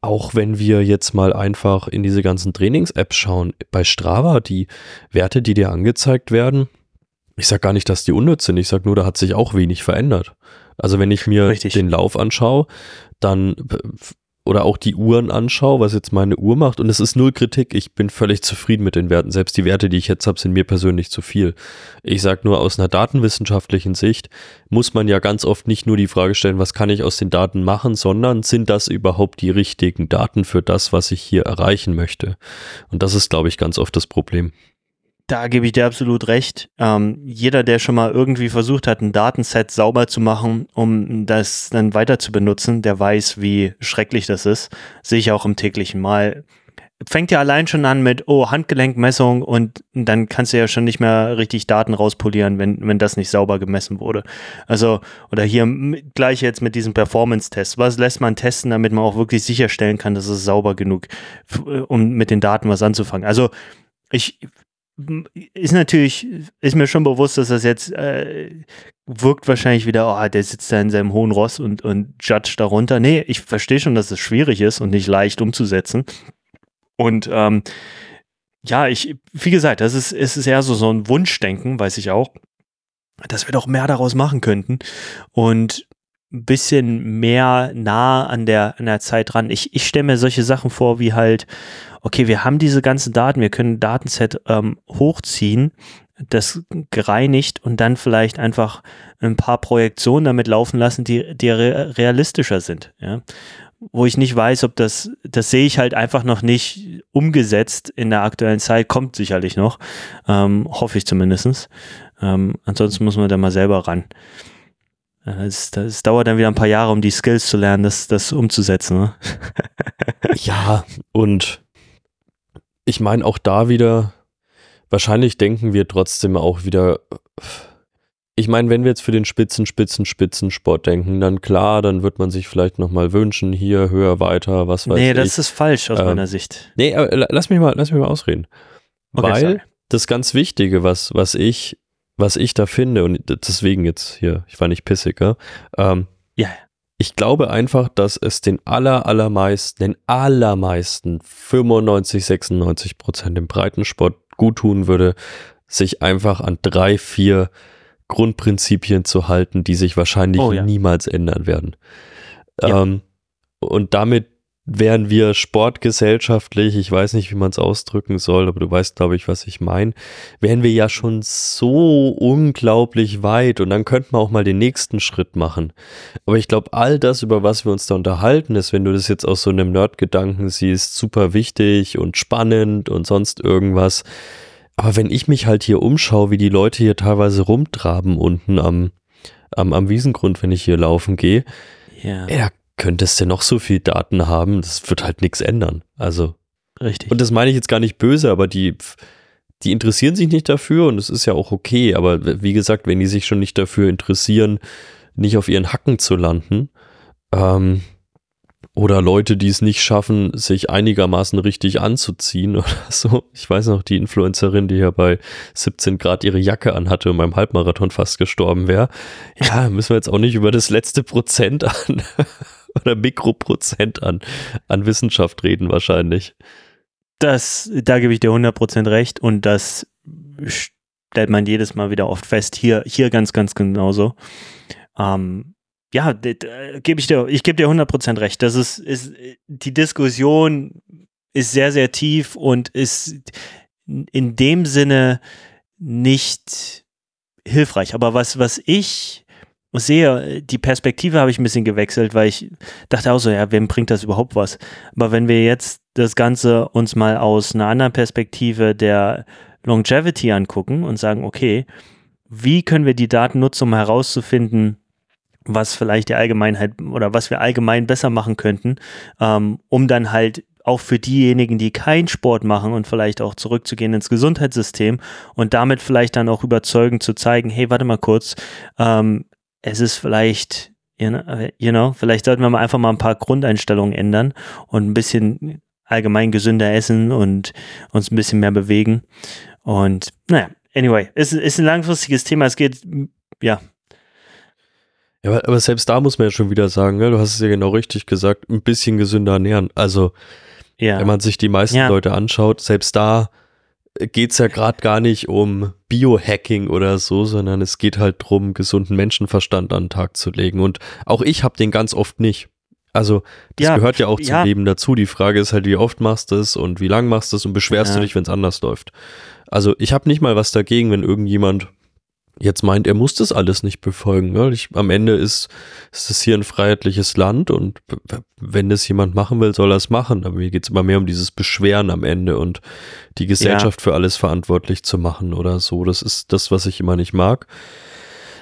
auch wenn wir jetzt mal einfach in diese ganzen Trainings-Apps schauen, bei Strava, die Werte, die dir angezeigt werden, ich sage gar nicht, dass die unnütz sind, ich sage nur, da hat sich auch wenig verändert. Also wenn ich mir Richtig. den Lauf anschaue, dann oder auch die Uhren anschaue, was jetzt meine Uhr macht. Und es ist null Kritik. Ich bin völlig zufrieden mit den Werten. Selbst die Werte, die ich jetzt habe, sind mir persönlich zu viel. Ich sage nur, aus einer datenwissenschaftlichen Sicht muss man ja ganz oft nicht nur die Frage stellen, was kann ich aus den Daten machen, sondern sind das überhaupt die richtigen Daten für das, was ich hier erreichen möchte? Und das ist, glaube ich, ganz oft das Problem. Da gebe ich dir absolut recht. Ähm, jeder, der schon mal irgendwie versucht hat, ein Datenset sauber zu machen, um das dann weiter zu benutzen, der weiß, wie schrecklich das ist. Sehe ich auch im täglichen Mal. Fängt ja allein schon an mit, oh, Handgelenkmessung und dann kannst du ja schon nicht mehr richtig Daten rauspolieren, wenn, wenn das nicht sauber gemessen wurde. Also, oder hier gleich jetzt mit diesem Performance-Test. Was lässt man testen, damit man auch wirklich sicherstellen kann, dass es sauber genug, um mit den Daten was anzufangen? Also, ich ist natürlich, ist mir schon bewusst, dass das jetzt äh, wirkt wahrscheinlich wieder, oh, der sitzt da in seinem hohen Ross und, und judge darunter. Nee, ich verstehe schon, dass es schwierig ist und nicht leicht umzusetzen. Und ähm, ja, ich, wie gesagt, das ist, es ist eher so, so ein Wunschdenken, weiß ich auch, dass wir doch mehr daraus machen könnten. Und ein bisschen mehr nah an der, an der Zeit dran. Ich, ich stelle mir solche Sachen vor, wie halt, okay, wir haben diese ganzen Daten, wir können ein Datenset ähm, hochziehen, das gereinigt und dann vielleicht einfach ein paar Projektionen damit laufen lassen, die, die realistischer sind. Ja? Wo ich nicht weiß, ob das, das sehe ich halt einfach noch nicht umgesetzt in der aktuellen Zeit, kommt sicherlich noch, ähm, hoffe ich zumindest. Ähm, ansonsten muss man da mal selber ran. Es, es, dauert dann wieder ein paar Jahre, um die Skills zu lernen, das, das umzusetzen. Ne? ja, und ich meine auch da wieder, wahrscheinlich denken wir trotzdem auch wieder, ich meine, wenn wir jetzt für den Spitzen, Spitzen, Spitzensport denken, dann klar, dann wird man sich vielleicht nochmal wünschen, hier, höher, weiter, was weiß nee, ich. Nee, das ist falsch aus ähm, meiner Sicht. Nee, aber lass mich mal, lass mich mal ausreden. Okay, Weil sorry. das ganz Wichtige, was, was ich was ich da finde, und deswegen jetzt hier, ich war nicht pissiger, ähm, ja. Ich glaube einfach, dass es den aller, allermeisten, den allermeisten 95, 96 Prozent im Breitensport gut tun würde, sich einfach an drei, vier Grundprinzipien zu halten, die sich wahrscheinlich oh, ja. niemals ändern werden. Ja. Ähm, und damit wären wir sportgesellschaftlich, ich weiß nicht, wie man es ausdrücken soll, aber du weißt, glaube ich, was ich meine, wären wir ja schon so unglaublich weit und dann könnten wir auch mal den nächsten Schritt machen. Aber ich glaube, all das, über was wir uns da unterhalten, ist, wenn du das jetzt aus so einem Nerd-Gedanken siehst, super wichtig und spannend und sonst irgendwas. Aber wenn ich mich halt hier umschaue, wie die Leute hier teilweise rumtraben unten am, am, am Wiesengrund, wenn ich hier laufen gehe, ja. Ey, da könntest du noch so viel Daten haben, das wird halt nichts ändern. Also. Richtig. Und das meine ich jetzt gar nicht böse, aber die, die interessieren sich nicht dafür und es ist ja auch okay. Aber wie gesagt, wenn die sich schon nicht dafür interessieren, nicht auf ihren Hacken zu landen, ähm, oder Leute, die es nicht schaffen, sich einigermaßen richtig anzuziehen oder so. Ich weiß noch, die Influencerin, die ja bei 17 Grad ihre Jacke anhatte und beim Halbmarathon fast gestorben wäre. Ja, müssen wir jetzt auch nicht über das letzte Prozent an oder Mikroprozent an, an Wissenschaft reden wahrscheinlich. Das, da gebe ich dir 100% recht und das stellt man jedes Mal wieder oft fest. Hier, hier ganz, ganz genauso. Ähm, ja, gebe ich ich gebe dir 100% recht. Das ist, ist, die Diskussion ist sehr, sehr tief und ist in dem Sinne nicht hilfreich. Aber was, was ich sehe, die Perspektive habe ich ein bisschen gewechselt, weil ich dachte auch so, ja, wem bringt das überhaupt was? Aber wenn wir jetzt das Ganze uns mal aus einer anderen Perspektive der Longevity angucken und sagen, okay, wie können wir die Daten nutzen, um herauszufinden, was vielleicht die Allgemeinheit oder was wir allgemein besser machen könnten, ähm, um dann halt auch für diejenigen, die keinen Sport machen und vielleicht auch zurückzugehen ins Gesundheitssystem und damit vielleicht dann auch überzeugend zu zeigen, hey, warte mal kurz, ähm, es ist vielleicht, you know, vielleicht sollten wir mal einfach mal ein paar Grundeinstellungen ändern und ein bisschen allgemein gesünder essen und uns ein bisschen mehr bewegen. Und naja, anyway, es ist ein langfristiges Thema. Es geht, ja. Ja, aber, aber selbst da muss man ja schon wieder sagen, ne, du hast es ja genau richtig gesagt, ein bisschen gesünder ernähren. Also, ja. wenn man sich die meisten ja. Leute anschaut, selbst da geht es ja gerade gar nicht um Biohacking oder so, sondern es geht halt darum, gesunden Menschenverstand an den Tag zu legen. Und auch ich habe den ganz oft nicht. Also das ja, gehört ja auch zum ja. Leben dazu. Die Frage ist halt, wie oft machst du es und wie lang machst du es und beschwerst ja. du dich, wenn es anders läuft. Also ich habe nicht mal was dagegen, wenn irgendjemand jetzt meint, er muss das alles nicht befolgen. Ne? Ich, am Ende ist, ist es hier ein freiheitliches Land und wenn das jemand machen will, soll er es machen. Aber mir geht es immer mehr um dieses Beschweren am Ende und die Gesellschaft ja. für alles verantwortlich zu machen oder so. Das ist das, was ich immer nicht mag.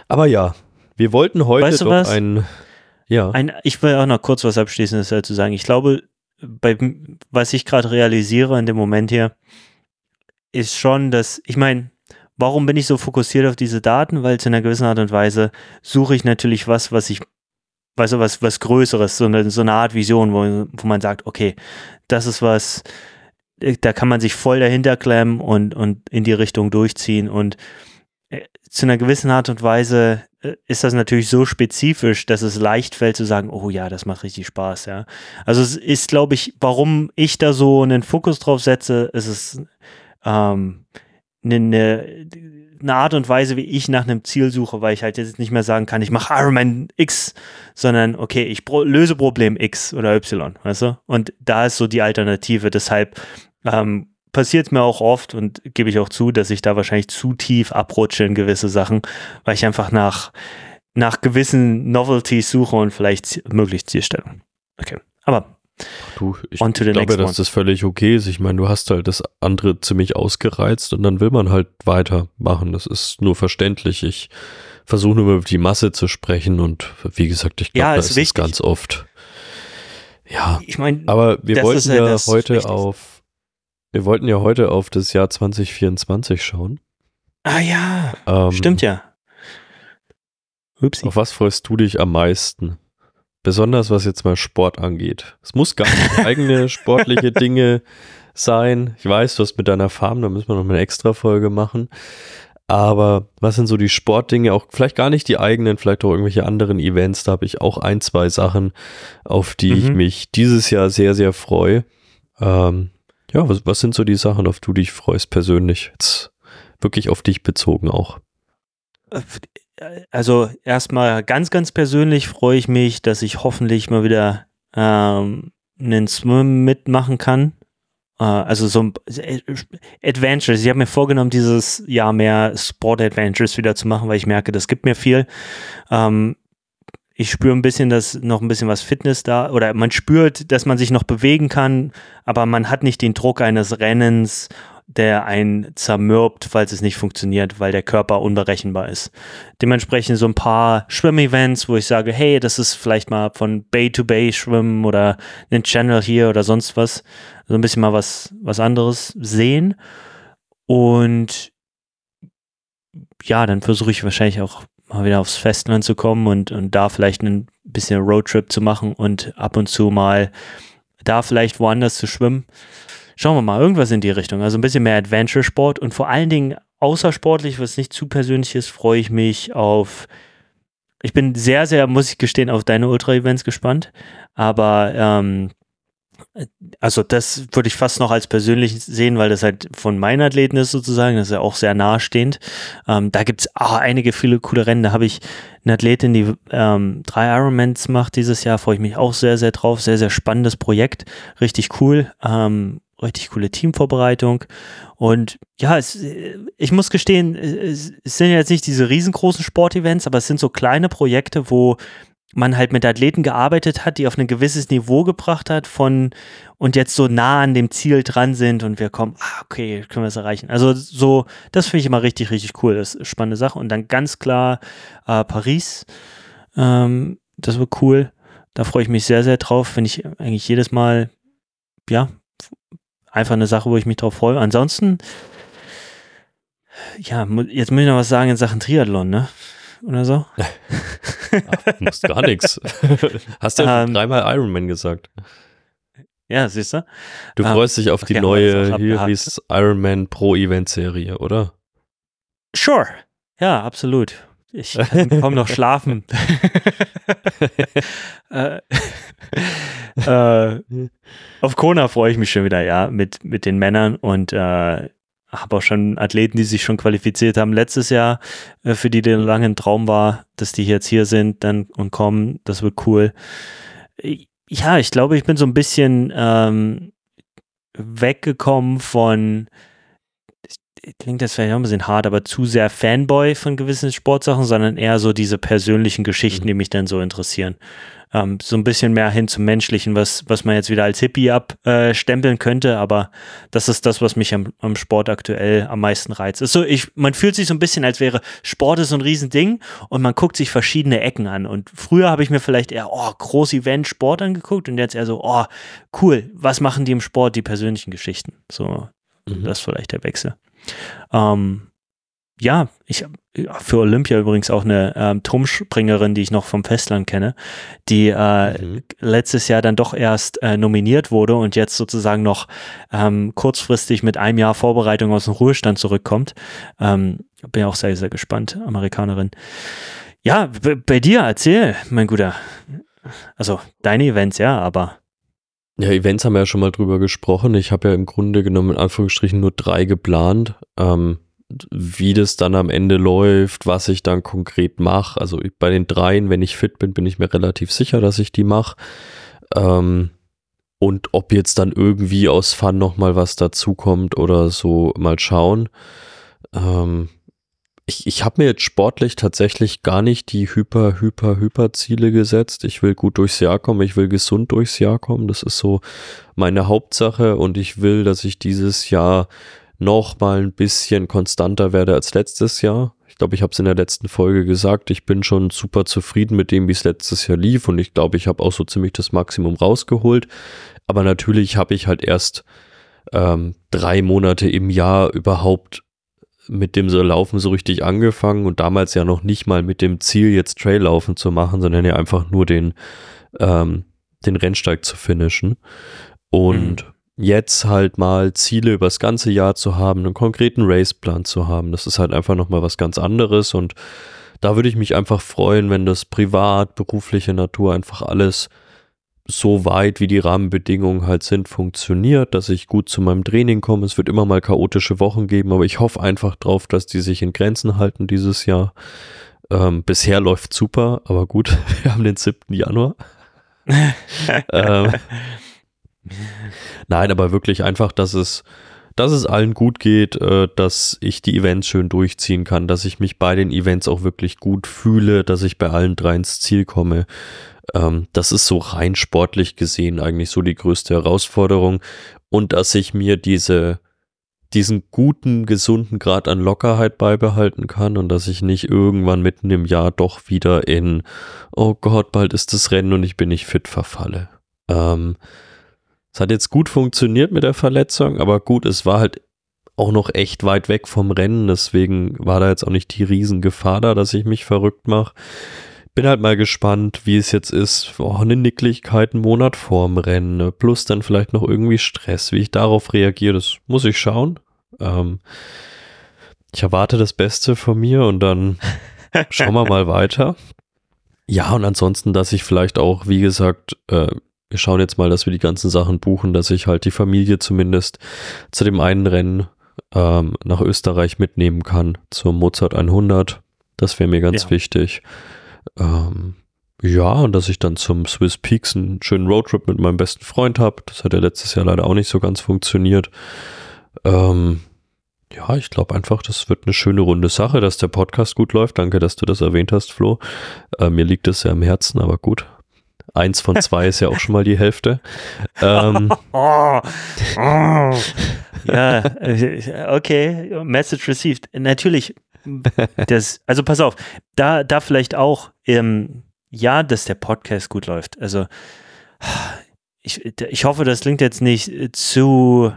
Aber ja, wir wollten heute weißt du doch was? ein, ja. Ein, ich will auch noch kurz was Abschließendes dazu sagen. Ich glaube, bei, was ich gerade realisiere in dem Moment hier, ist schon, dass, ich meine, Warum bin ich so fokussiert auf diese Daten? Weil zu einer gewissen Art und Weise suche ich natürlich was, was ich, weißt du, was, was Größeres, so eine, so eine Art Vision, wo, wo man sagt, okay, das ist was, da kann man sich voll dahinter klemmen und, und in die Richtung durchziehen und äh, zu einer gewissen Art und Weise äh, ist das natürlich so spezifisch, dass es leicht fällt zu sagen, oh ja, das macht richtig Spaß, ja. Also es ist, glaube ich, warum ich da so einen Fokus drauf setze, ist es ähm, eine, eine, eine Art und Weise, wie ich nach einem Ziel suche, weil ich halt jetzt nicht mehr sagen kann, ich mache Ironman X, sondern okay, ich löse Problem X oder Y, weißt du? Und da ist so die Alternative. Deshalb ähm, passiert mir auch oft und gebe ich auch zu, dass ich da wahrscheinlich zu tief abrutsche in gewisse Sachen, weil ich einfach nach, nach gewissen Novelties suche und vielleicht möglichst Zielstellung. Okay. Aber du, ich glaube, dass das völlig okay ist. Ich meine, du hast halt das andere ziemlich ausgereizt und dann will man halt weitermachen. Das ist nur verständlich. Ich versuche nur über die Masse zu sprechen und wie gesagt, ich glaube, ja, das ist, ist ganz oft. Ja, ich meine, aber wir wollten ja, ja heute auf wir wollten ja heute auf das Jahr 2024 schauen. Ah ja, ähm, stimmt ja. Upsi. Auf was freust du dich am meisten? Besonders was jetzt mal Sport angeht. Es muss gar nicht eigene sportliche Dinge sein. Ich weiß, du hast mit deiner Farm, da müssen wir noch eine extra Folge machen. Aber was sind so die Sportdinge? Auch vielleicht gar nicht die eigenen, vielleicht auch irgendwelche anderen Events. Da habe ich auch ein, zwei Sachen, auf die mhm. ich mich dieses Jahr sehr, sehr freue. Ähm, ja, was, was sind so die Sachen, auf die du dich freust persönlich? Jetzt wirklich auf dich bezogen auch. Also erstmal ganz, ganz persönlich freue ich mich, dass ich hoffentlich mal wieder ähm, einen Swim mitmachen kann. Äh, also so ein äh, Adventures. Ich habe mir vorgenommen, dieses Jahr mehr Sport Adventures wieder zu machen, weil ich merke, das gibt mir viel. Ähm, ich spüre ein bisschen, dass noch ein bisschen was Fitness da oder man spürt, dass man sich noch bewegen kann, aber man hat nicht den Druck eines Rennens, der einen zermürbt, falls es nicht funktioniert, weil der Körper unberechenbar ist. Dementsprechend so ein paar Schwimmevents, wo ich sage, hey, das ist vielleicht mal von Bay to Bay schwimmen oder einen Channel hier oder sonst was. So ein bisschen mal was, was anderes sehen. Und ja, dann versuche ich wahrscheinlich auch mal wieder aufs Festland zu kommen und, und da vielleicht ein bisschen Roadtrip zu machen und ab und zu mal da vielleicht woanders zu schwimmen. Schauen wir mal, irgendwas in die Richtung. Also ein bisschen mehr Adventure-Sport und vor allen Dingen außersportlich, was nicht zu persönlich ist, freue ich mich auf. Ich bin sehr, sehr, muss ich gestehen, auf deine Ultra-Events gespannt. Aber ähm, also das würde ich fast noch als persönlich sehen, weil das halt von meinen Athleten ist sozusagen, das ist ja auch sehr nahestehend. Ähm, da gibt es ah, einige viele coole Rennen. Da habe ich eine Athletin, die ähm, drei Ironmans macht dieses Jahr, freue ich mich auch sehr, sehr drauf. Sehr, sehr spannendes Projekt, richtig cool. Ähm, richtig coole Teamvorbereitung. Und ja, es, ich muss gestehen, es, sind jetzt nicht diese riesengroßen Sportevents, aber es sind so kleine Projekte, wo man halt mit Athleten gearbeitet hat, die auf ein gewisses Niveau gebracht hat von und jetzt so nah an dem Ziel dran sind und wir kommen, ah, okay, können wir es erreichen. Also so, das finde ich immer richtig, richtig cool. Das ist eine spannende Sache. Und dann ganz klar äh, Paris. Ähm, das wird cool. Da freue ich mich sehr, sehr drauf. Finde ich eigentlich jedes Mal, ja, einfach eine Sache, wo ich mich drauf freue. Ansonsten, ja, jetzt muss ich noch was sagen in Sachen Triathlon, ne? Oder so. Ach, musst gar nichts. Hast ja ähm, dreimal Ironman gesagt. Ja, siehst du? Du ähm, freust dich auf okay, die neue hier hieß Ironman Pro Event Serie, oder? Sure. Ja, absolut. Ich kann kaum noch schlafen. äh, äh, auf Kona freue ich mich schon wieder, ja, mit, mit den Männern und äh, habe auch schon Athleten, die sich schon qualifiziert haben letztes Jahr, äh, für die der lange Traum war, dass die jetzt hier sind dann und kommen. Das wird cool. Ja, ich glaube, ich bin so ein bisschen ähm, weggekommen von klingt das vielleicht auch ein bisschen hart, aber zu sehr Fanboy von gewissen Sportsachen, sondern eher so diese persönlichen Geschichten, mhm. die mich dann so interessieren ähm, so ein bisschen mehr hin zum Menschlichen, was, was man jetzt wieder als Hippie abstempeln äh, könnte, aber das ist das, was mich am, am Sport aktuell am meisten reizt. Ist so, ich, man fühlt sich so ein bisschen, als wäre Sport ist so ein Riesending und man guckt sich verschiedene Ecken an. Und früher habe ich mir vielleicht eher, oh, groß Event, Sport angeguckt und jetzt eher so, oh, cool, was machen die im Sport, die persönlichen Geschichten? So, mhm. das ist vielleicht der Wechsel. Ähm, ja, ich für Olympia übrigens auch eine ähm, Turmspringerin, die ich noch vom Festland kenne, die äh, mhm. letztes Jahr dann doch erst äh, nominiert wurde und jetzt sozusagen noch ähm, kurzfristig mit einem Jahr Vorbereitung aus dem Ruhestand zurückkommt. Ähm, bin auch sehr, sehr gespannt, Amerikanerin. Ja, bei dir, erzähl, mein Guter. Also deine Events, ja, aber. Ja, Events haben wir ja schon mal drüber gesprochen. Ich habe ja im Grunde genommen in Anführungsstrichen nur drei geplant. Ähm, wie das dann am Ende läuft, was ich dann konkret mache. Also bei den dreien, wenn ich fit bin, bin ich mir relativ sicher, dass ich die mache. Ähm, und ob jetzt dann irgendwie aus Fun nochmal was dazukommt oder so, mal schauen. Ähm, ich, ich habe mir jetzt sportlich tatsächlich gar nicht die Hyper, Hyper, Hyper-Ziele gesetzt. Ich will gut durchs Jahr kommen, ich will gesund durchs Jahr kommen. Das ist so meine Hauptsache und ich will, dass ich dieses Jahr noch mal ein bisschen konstanter werde als letztes Jahr. Ich glaube, ich habe es in der letzten Folge gesagt. Ich bin schon super zufrieden mit dem, wie es letztes Jahr lief und ich glaube, ich habe auch so ziemlich das Maximum rausgeholt. Aber natürlich habe ich halt erst ähm, drei Monate im Jahr überhaupt mit dem so Laufen so richtig angefangen und damals ja noch nicht mal mit dem Ziel, jetzt Traillaufen zu machen, sondern ja einfach nur den, ähm, den Rennsteig zu finishen. Und mhm jetzt halt mal Ziele übers ganze Jahr zu haben, einen konkreten Raceplan zu haben, das ist halt einfach nochmal was ganz anderes und da würde ich mich einfach freuen, wenn das privat, berufliche Natur einfach alles so weit, wie die Rahmenbedingungen halt sind, funktioniert, dass ich gut zu meinem Training komme. Es wird immer mal chaotische Wochen geben, aber ich hoffe einfach drauf, dass die sich in Grenzen halten dieses Jahr. Ähm, bisher läuft super, aber gut, wir haben den 7. Januar. ähm, Nein, aber wirklich einfach, dass es, dass es allen gut geht, äh, dass ich die Events schön durchziehen kann, dass ich mich bei den Events auch wirklich gut fühle, dass ich bei allen drei ins Ziel komme. Ähm, das ist so rein sportlich gesehen eigentlich so die größte Herausforderung und dass ich mir diese diesen guten, gesunden Grad an Lockerheit beibehalten kann und dass ich nicht irgendwann mitten im Jahr doch wieder in, oh Gott, bald ist das Rennen und ich bin nicht fit verfalle. Ähm, es hat jetzt gut funktioniert mit der Verletzung, aber gut, es war halt auch noch echt weit weg vom Rennen, deswegen war da jetzt auch nicht die Riesengefahr da, dass ich mich verrückt mache. Bin halt mal gespannt, wie es jetzt ist. Oh, eine Nicklichkeit einen Monat vorm Rennen, ne? plus dann vielleicht noch irgendwie Stress, wie ich darauf reagiere, das muss ich schauen. Ähm, ich erwarte das Beste von mir und dann schauen wir mal weiter. Ja, und ansonsten, dass ich vielleicht auch, wie gesagt, äh, wir schauen jetzt mal, dass wir die ganzen Sachen buchen, dass ich halt die Familie zumindest zu dem einen Rennen ähm, nach Österreich mitnehmen kann, zum Mozart 100. Das wäre mir ganz ja. wichtig. Ähm, ja, und dass ich dann zum Swiss Peaks einen schönen Roadtrip mit meinem besten Freund habe. Das hat ja letztes Jahr leider auch nicht so ganz funktioniert. Ähm, ja, ich glaube einfach, das wird eine schöne runde Sache, dass der Podcast gut läuft. Danke, dass du das erwähnt hast, Flo. Äh, mir liegt es ja am Herzen, aber gut, Eins von zwei ist ja auch schon mal die Hälfte. Oh, oh. ja, okay, Message received. Natürlich, das, also pass auf, da, da vielleicht auch, ähm, ja, dass der Podcast gut läuft. Also ich, ich hoffe, das klingt jetzt nicht zu,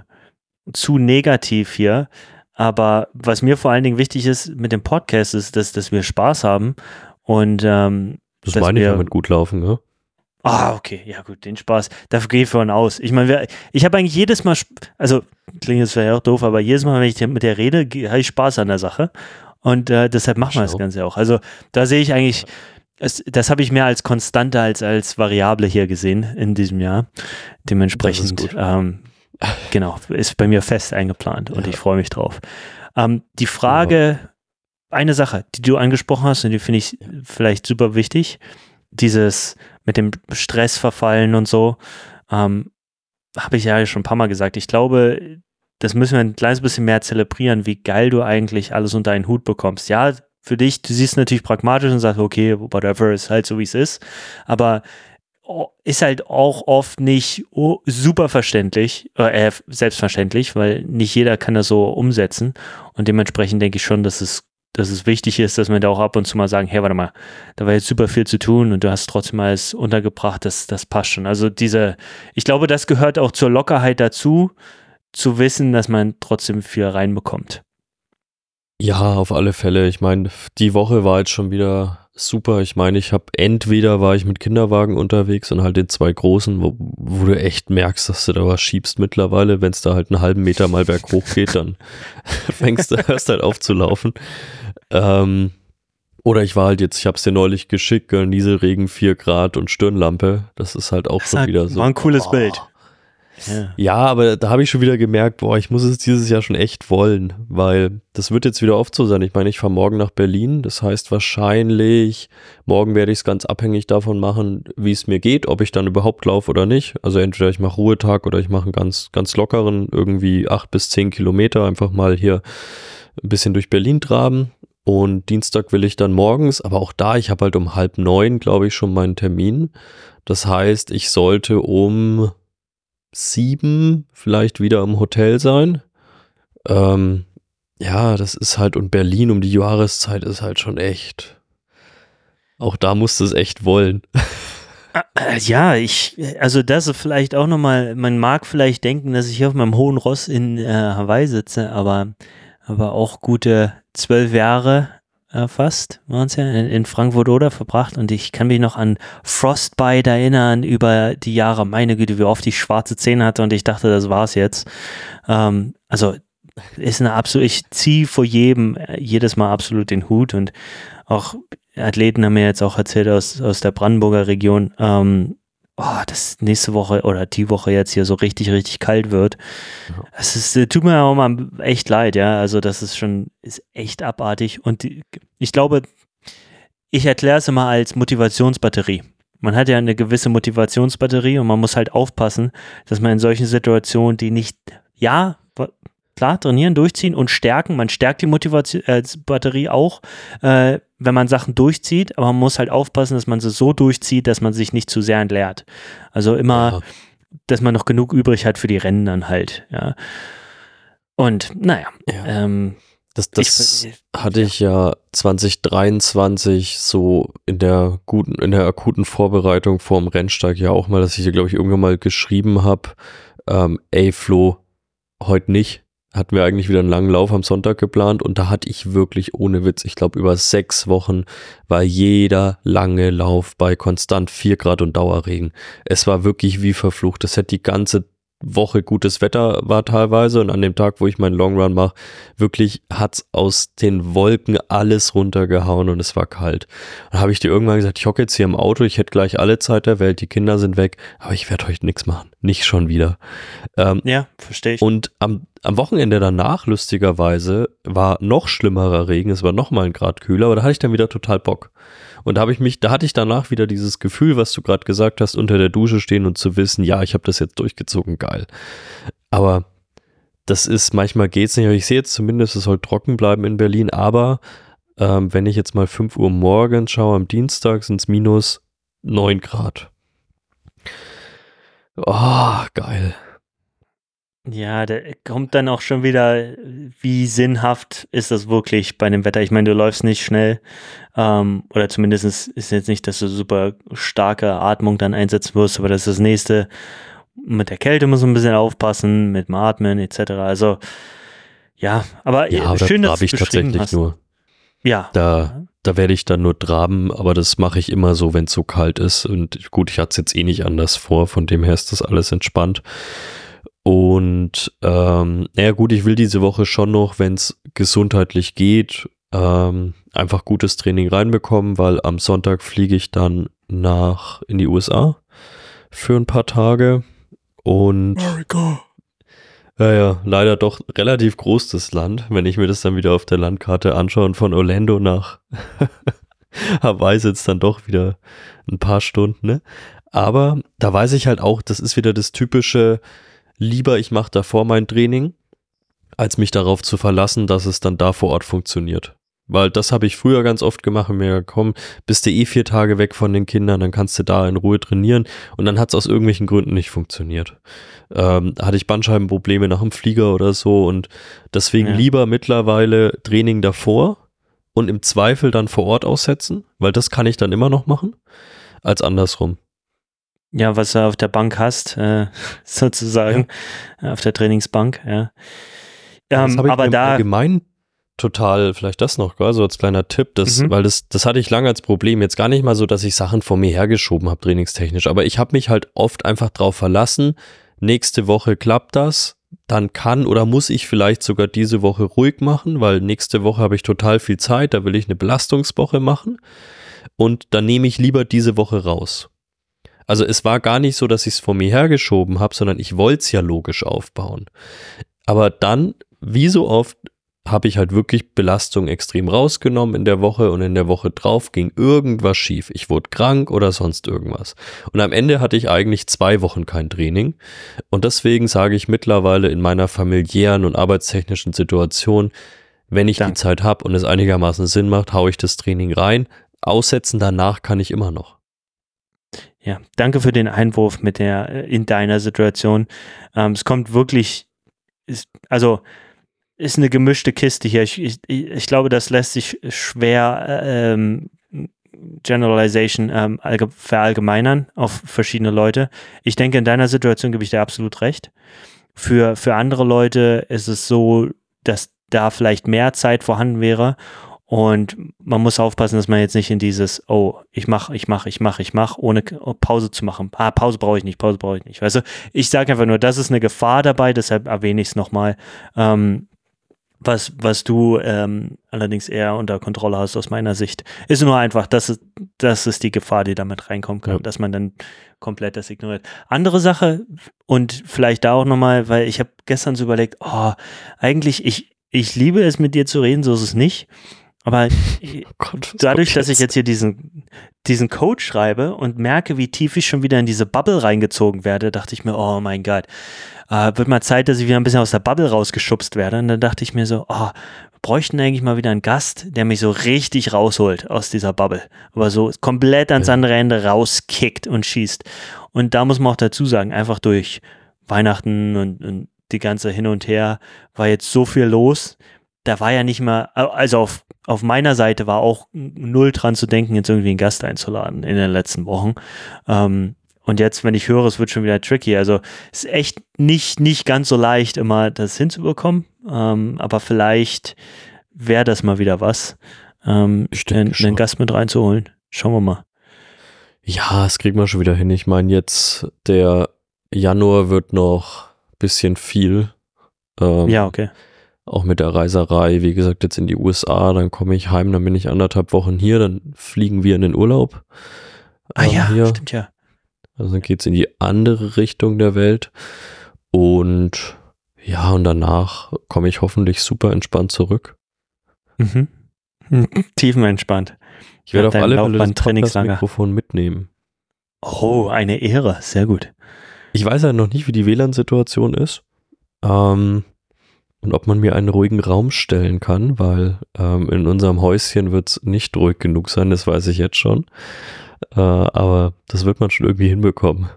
zu negativ hier, aber was mir vor allen Dingen wichtig ist mit dem Podcast, ist, dass, dass wir Spaß haben und ähm, das meine ich ja mit gut laufen, ne? Ah, okay, ja gut, den Spaß, dafür gehe ich von aus. Ich meine, ich habe eigentlich jedes Mal, also klingt jetzt vielleicht auch doof, aber jedes Mal, wenn ich mit der rede, habe ich Spaß an der Sache. Und äh, deshalb machen wir das Ganze auch. Also da sehe ich eigentlich, das, das habe ich mehr als Konstante als als Variable hier gesehen in diesem Jahr. Dementsprechend, ähm, genau, ist bei mir fest eingeplant und ja. ich freue mich drauf. Ähm, die Frage, ja. eine Sache, die du angesprochen hast und die finde ich vielleicht super wichtig, dieses mit dem Stress verfallen und so, ähm, habe ich ja schon ein paar Mal gesagt. Ich glaube, das müssen wir ein kleines bisschen mehr zelebrieren, wie geil du eigentlich alles unter einen Hut bekommst. Ja, für dich, du siehst natürlich pragmatisch und sagst, okay, whatever, ist halt so, wie es ist. Aber ist halt auch oft nicht super verständlich, äh, selbstverständlich, weil nicht jeder kann das so umsetzen. Und dementsprechend denke ich schon, dass es dass es wichtig ist, dass wir da auch ab und zu mal sagen, hey, warte mal, da war jetzt super viel zu tun und du hast trotzdem alles untergebracht, das, das passt schon. Also diese, ich glaube, das gehört auch zur Lockerheit dazu, zu wissen, dass man trotzdem viel reinbekommt. Ja, auf alle Fälle. Ich meine, die Woche war jetzt schon wieder super. Ich meine, ich habe entweder war ich mit Kinderwagen unterwegs und halt den zwei großen, wo, wo du echt merkst, dass du da was schiebst mittlerweile. Wenn es da halt einen halben Meter mal berghoch geht, dann fängst du erst halt auf zu laufen. Ähm, oder ich war halt jetzt, ich habe es dir neulich geschickt, Nieselregen, 4 Grad und Stirnlampe. Das ist halt auch das schon wieder so. War ein cooles oh. Bild. Ja. ja, aber da habe ich schon wieder gemerkt, boah, ich muss es dieses Jahr schon echt wollen, weil das wird jetzt wieder oft so sein. Ich meine, ich fahre morgen nach Berlin, das heißt wahrscheinlich, morgen werde ich es ganz abhängig davon machen, wie es mir geht, ob ich dann überhaupt laufe oder nicht. Also entweder ich mache Ruhetag oder ich mache einen ganz, ganz lockeren, irgendwie acht bis zehn Kilometer, einfach mal hier ein bisschen durch Berlin traben. Und Dienstag will ich dann morgens, aber auch da, ich habe halt um halb neun, glaube ich, schon meinen Termin. Das heißt, ich sollte um sieben vielleicht wieder im Hotel sein. Ähm, ja, das ist halt, und Berlin um die Jahreszeit ist halt schon echt. Auch da musst du es echt wollen. Äh, ja, ich, also das ist vielleicht auch nochmal, man mag vielleicht denken, dass ich hier auf meinem hohen Ross in äh, Hawaii sitze, aber, aber auch gute zwölf Jahre äh, fast, waren es ja, in, in Frankfurt oder verbracht. Und ich kann mich noch an Frostbite erinnern über die Jahre, meine Güte, wie oft ich schwarze Zähne hatte und ich dachte, das war's jetzt. Ähm, also ist eine absolut, ich ziehe vor jedem äh, jedes Mal absolut den Hut. Und auch Athleten haben mir jetzt auch erzählt aus, aus der Brandenburger Region, ähm, oh, das nächste Woche oder die Woche jetzt hier so richtig, richtig kalt wird. Es ist, äh, tut mir auch mal echt leid, ja. Also das ist schon, ist echt abartig. Und die, ich glaube, ich erkläre es immer als Motivationsbatterie. Man hat ja eine gewisse Motivationsbatterie und man muss halt aufpassen, dass man in solchen Situationen, die nicht, ja, klar, trainieren, durchziehen und stärken. Man stärkt die Motivationsbatterie äh, auch, äh, wenn man Sachen durchzieht, aber man muss halt aufpassen, dass man sie so durchzieht, dass man sich nicht zu sehr entleert. Also immer, ja. dass man noch genug übrig hat für die Rennen dann halt, ja. Und naja, ja. ähm, das, das ich, hatte ich ja 2023 so in der guten, in der akuten Vorbereitung vorm Rennsteig ja auch mal, dass ich dir, glaube ich, irgendwann mal geschrieben habe, ähm, ey Flo, heute nicht hatten wir eigentlich wieder einen langen Lauf am Sonntag geplant und da hatte ich wirklich ohne Witz, ich glaube über sechs Wochen war jeder lange Lauf bei konstant vier Grad und Dauerregen. Es war wirklich wie verflucht. Das hätte die ganze Woche gutes Wetter war teilweise und an dem Tag, wo ich meinen Long Run mache, wirklich hat's aus den Wolken alles runtergehauen und es war kalt. Dann habe ich dir irgendwann gesagt, ich hocke jetzt hier im Auto, ich hätte gleich alle Zeit der Welt, die Kinder sind weg, aber ich werde heute nichts machen. Nicht schon wieder. Ähm, ja, verstehe ich. Und am, am Wochenende danach, lustigerweise, war noch schlimmerer Regen, es war noch mal ein Grad kühler, aber da hatte ich dann wieder total Bock. Und da habe ich mich, da hatte ich danach wieder dieses Gefühl, was du gerade gesagt hast, unter der Dusche stehen und zu wissen, ja, ich habe das jetzt durchgezogen, geil. Aber das ist, manchmal geht es nicht. Ich sehe jetzt zumindest, es soll trocken bleiben in Berlin, aber ähm, wenn ich jetzt mal 5 Uhr morgens schaue, am Dienstag sind es minus 9 Grad. Oh, geil. Ja, da kommt dann auch schon wieder, wie sinnhaft ist das wirklich bei dem Wetter? Ich meine, du läufst nicht schnell, ähm, oder zumindest ist jetzt nicht, dass du super starke Atmung dann einsetzen wirst, aber das ist das nächste. Mit der Kälte muss man ein bisschen aufpassen, mit dem Atmen etc. Also, ja, aber ja, schön, dass du ich tatsächlich hast. nur. Ja. Da, da werde ich dann nur traben, aber das mache ich immer so, wenn es so kalt ist. Und gut, ich hatte es jetzt eh nicht anders vor, von dem her ist das alles entspannt. Und ähm, naja gut, ich will diese Woche schon noch, wenn es gesundheitlich geht, ähm, einfach gutes Training reinbekommen, weil am Sonntag fliege ich dann nach in die USA für ein paar Tage. Und America. Ja, ja, leider doch relativ groß das Land, wenn ich mir das dann wieder auf der Landkarte anschaue und von Orlando nach Hawaii sitzt dann doch wieder ein paar Stunden, ne? Aber da weiß ich halt auch, das ist wieder das typische, lieber ich mache davor mein Training, als mich darauf zu verlassen, dass es dann da vor Ort funktioniert. Weil das habe ich früher ganz oft gemacht und mir gekommen, bist du eh vier Tage weg von den Kindern, dann kannst du da in Ruhe trainieren und dann hat es aus irgendwelchen Gründen nicht funktioniert. Ähm, hatte ich Bandscheibenprobleme nach dem Flieger oder so und deswegen ja. lieber mittlerweile Training davor und im Zweifel dann vor Ort aussetzen, weil das kann ich dann immer noch machen, als andersrum. Ja, was du auf der Bank hast, äh, sozusagen, ja. auf der Trainingsbank, ja. Ähm, aber da. Allgemein total, vielleicht das noch, so als kleiner Tipp, das, mhm. weil das, das hatte ich lange als Problem. Jetzt gar nicht mal so, dass ich Sachen vor mir hergeschoben habe, trainingstechnisch, aber ich habe mich halt oft einfach drauf verlassen, nächste Woche klappt das, dann kann oder muss ich vielleicht sogar diese Woche ruhig machen, weil nächste Woche habe ich total viel Zeit, da will ich eine Belastungswoche machen und dann nehme ich lieber diese Woche raus. Also es war gar nicht so, dass ich es vor mir hergeschoben habe, sondern ich wollte es ja logisch aufbauen. Aber dann, wie so oft, habe ich halt wirklich Belastung extrem rausgenommen in der Woche und in der Woche drauf ging irgendwas schief. Ich wurde krank oder sonst irgendwas. Und am Ende hatte ich eigentlich zwei Wochen kein Training. Und deswegen sage ich mittlerweile in meiner familiären und arbeitstechnischen Situation, wenn ich Danke. die Zeit habe und es einigermaßen Sinn macht, haue ich das Training rein. Aussetzen danach kann ich immer noch. Ja, danke für den Einwurf mit der äh, in deiner Situation. Ähm, es kommt wirklich, ist, also ist eine gemischte Kiste hier. Ich, ich, ich glaube, das lässt sich schwer äh, ähm, Generalization ähm, verallgemeinern auf verschiedene Leute. Ich denke, in deiner Situation gebe ich dir absolut recht. Für, für andere Leute ist es so, dass da vielleicht mehr Zeit vorhanden wäre und man muss aufpassen, dass man jetzt nicht in dieses, oh, ich mache, ich mache, ich mache, ich mache, ohne Pause zu machen. Ah, Pause brauche ich nicht, Pause brauche ich nicht. Weißt du, ich sage einfach nur, das ist eine Gefahr dabei, deshalb erwähne ich es nochmal. Ähm, was, was du ähm, allerdings eher unter Kontrolle hast aus meiner Sicht. Ist nur einfach, das ist, das ist die Gefahr, die damit reinkommen kann, ja. dass man dann komplett das ignoriert. Andere Sache und vielleicht da auch nochmal, weil ich habe gestern so überlegt, oh, eigentlich, ich, ich liebe es mit dir zu reden, so ist es nicht. Aber oh dadurch, dass ich jetzt hier diesen, diesen Code schreibe und merke, wie tief ich schon wieder in diese Bubble reingezogen werde, dachte ich mir, oh mein Gott äh, wird mal Zeit, dass ich wieder ein bisschen aus der Bubble rausgeschubst werde. Und dann dachte ich mir so, oh, bräuchten eigentlich mal wieder einen Gast, der mich so richtig rausholt aus dieser Bubble. Aber so komplett ans andere Ende rauskickt und schießt. Und da muss man auch dazu sagen, einfach durch Weihnachten und, und die ganze Hin und Her war jetzt so viel los. Da war ja nicht mal, also auf, auf meiner Seite war auch null dran zu denken, jetzt irgendwie einen Gast einzuladen in den letzten Wochen. Ähm, und jetzt, wenn ich höre, es wird schon wieder tricky. Also ist echt nicht, nicht ganz so leicht, immer das hinzubekommen. Ähm, aber vielleicht wäre das mal wieder was, ähm, einen, einen Gast mit reinzuholen. Schauen wir mal. Ja, das kriegen wir schon wieder hin. Ich meine, jetzt der Januar wird noch ein bisschen viel. Ähm, ja, okay. Auch mit der Reiserei, wie gesagt, jetzt in die USA, dann komme ich heim, dann bin ich anderthalb Wochen hier, dann fliegen wir in den Urlaub. Ah ja, hier. stimmt ja. Also dann geht es in die andere Richtung der Welt. Und ja, und danach komme ich hoffentlich super entspannt zurück. Mhm. Tiefenentspannt. Ich werde auf alle Fälle das Mikrofon mitnehmen. Oh, eine Ehre. Sehr gut. Ich weiß ja noch nicht, wie die WLAN-Situation ist. Ähm, und ob man mir einen ruhigen Raum stellen kann, weil ähm, in unserem Häuschen wird es nicht ruhig genug sein, das weiß ich jetzt schon. Äh, aber das wird man schon irgendwie hinbekommen.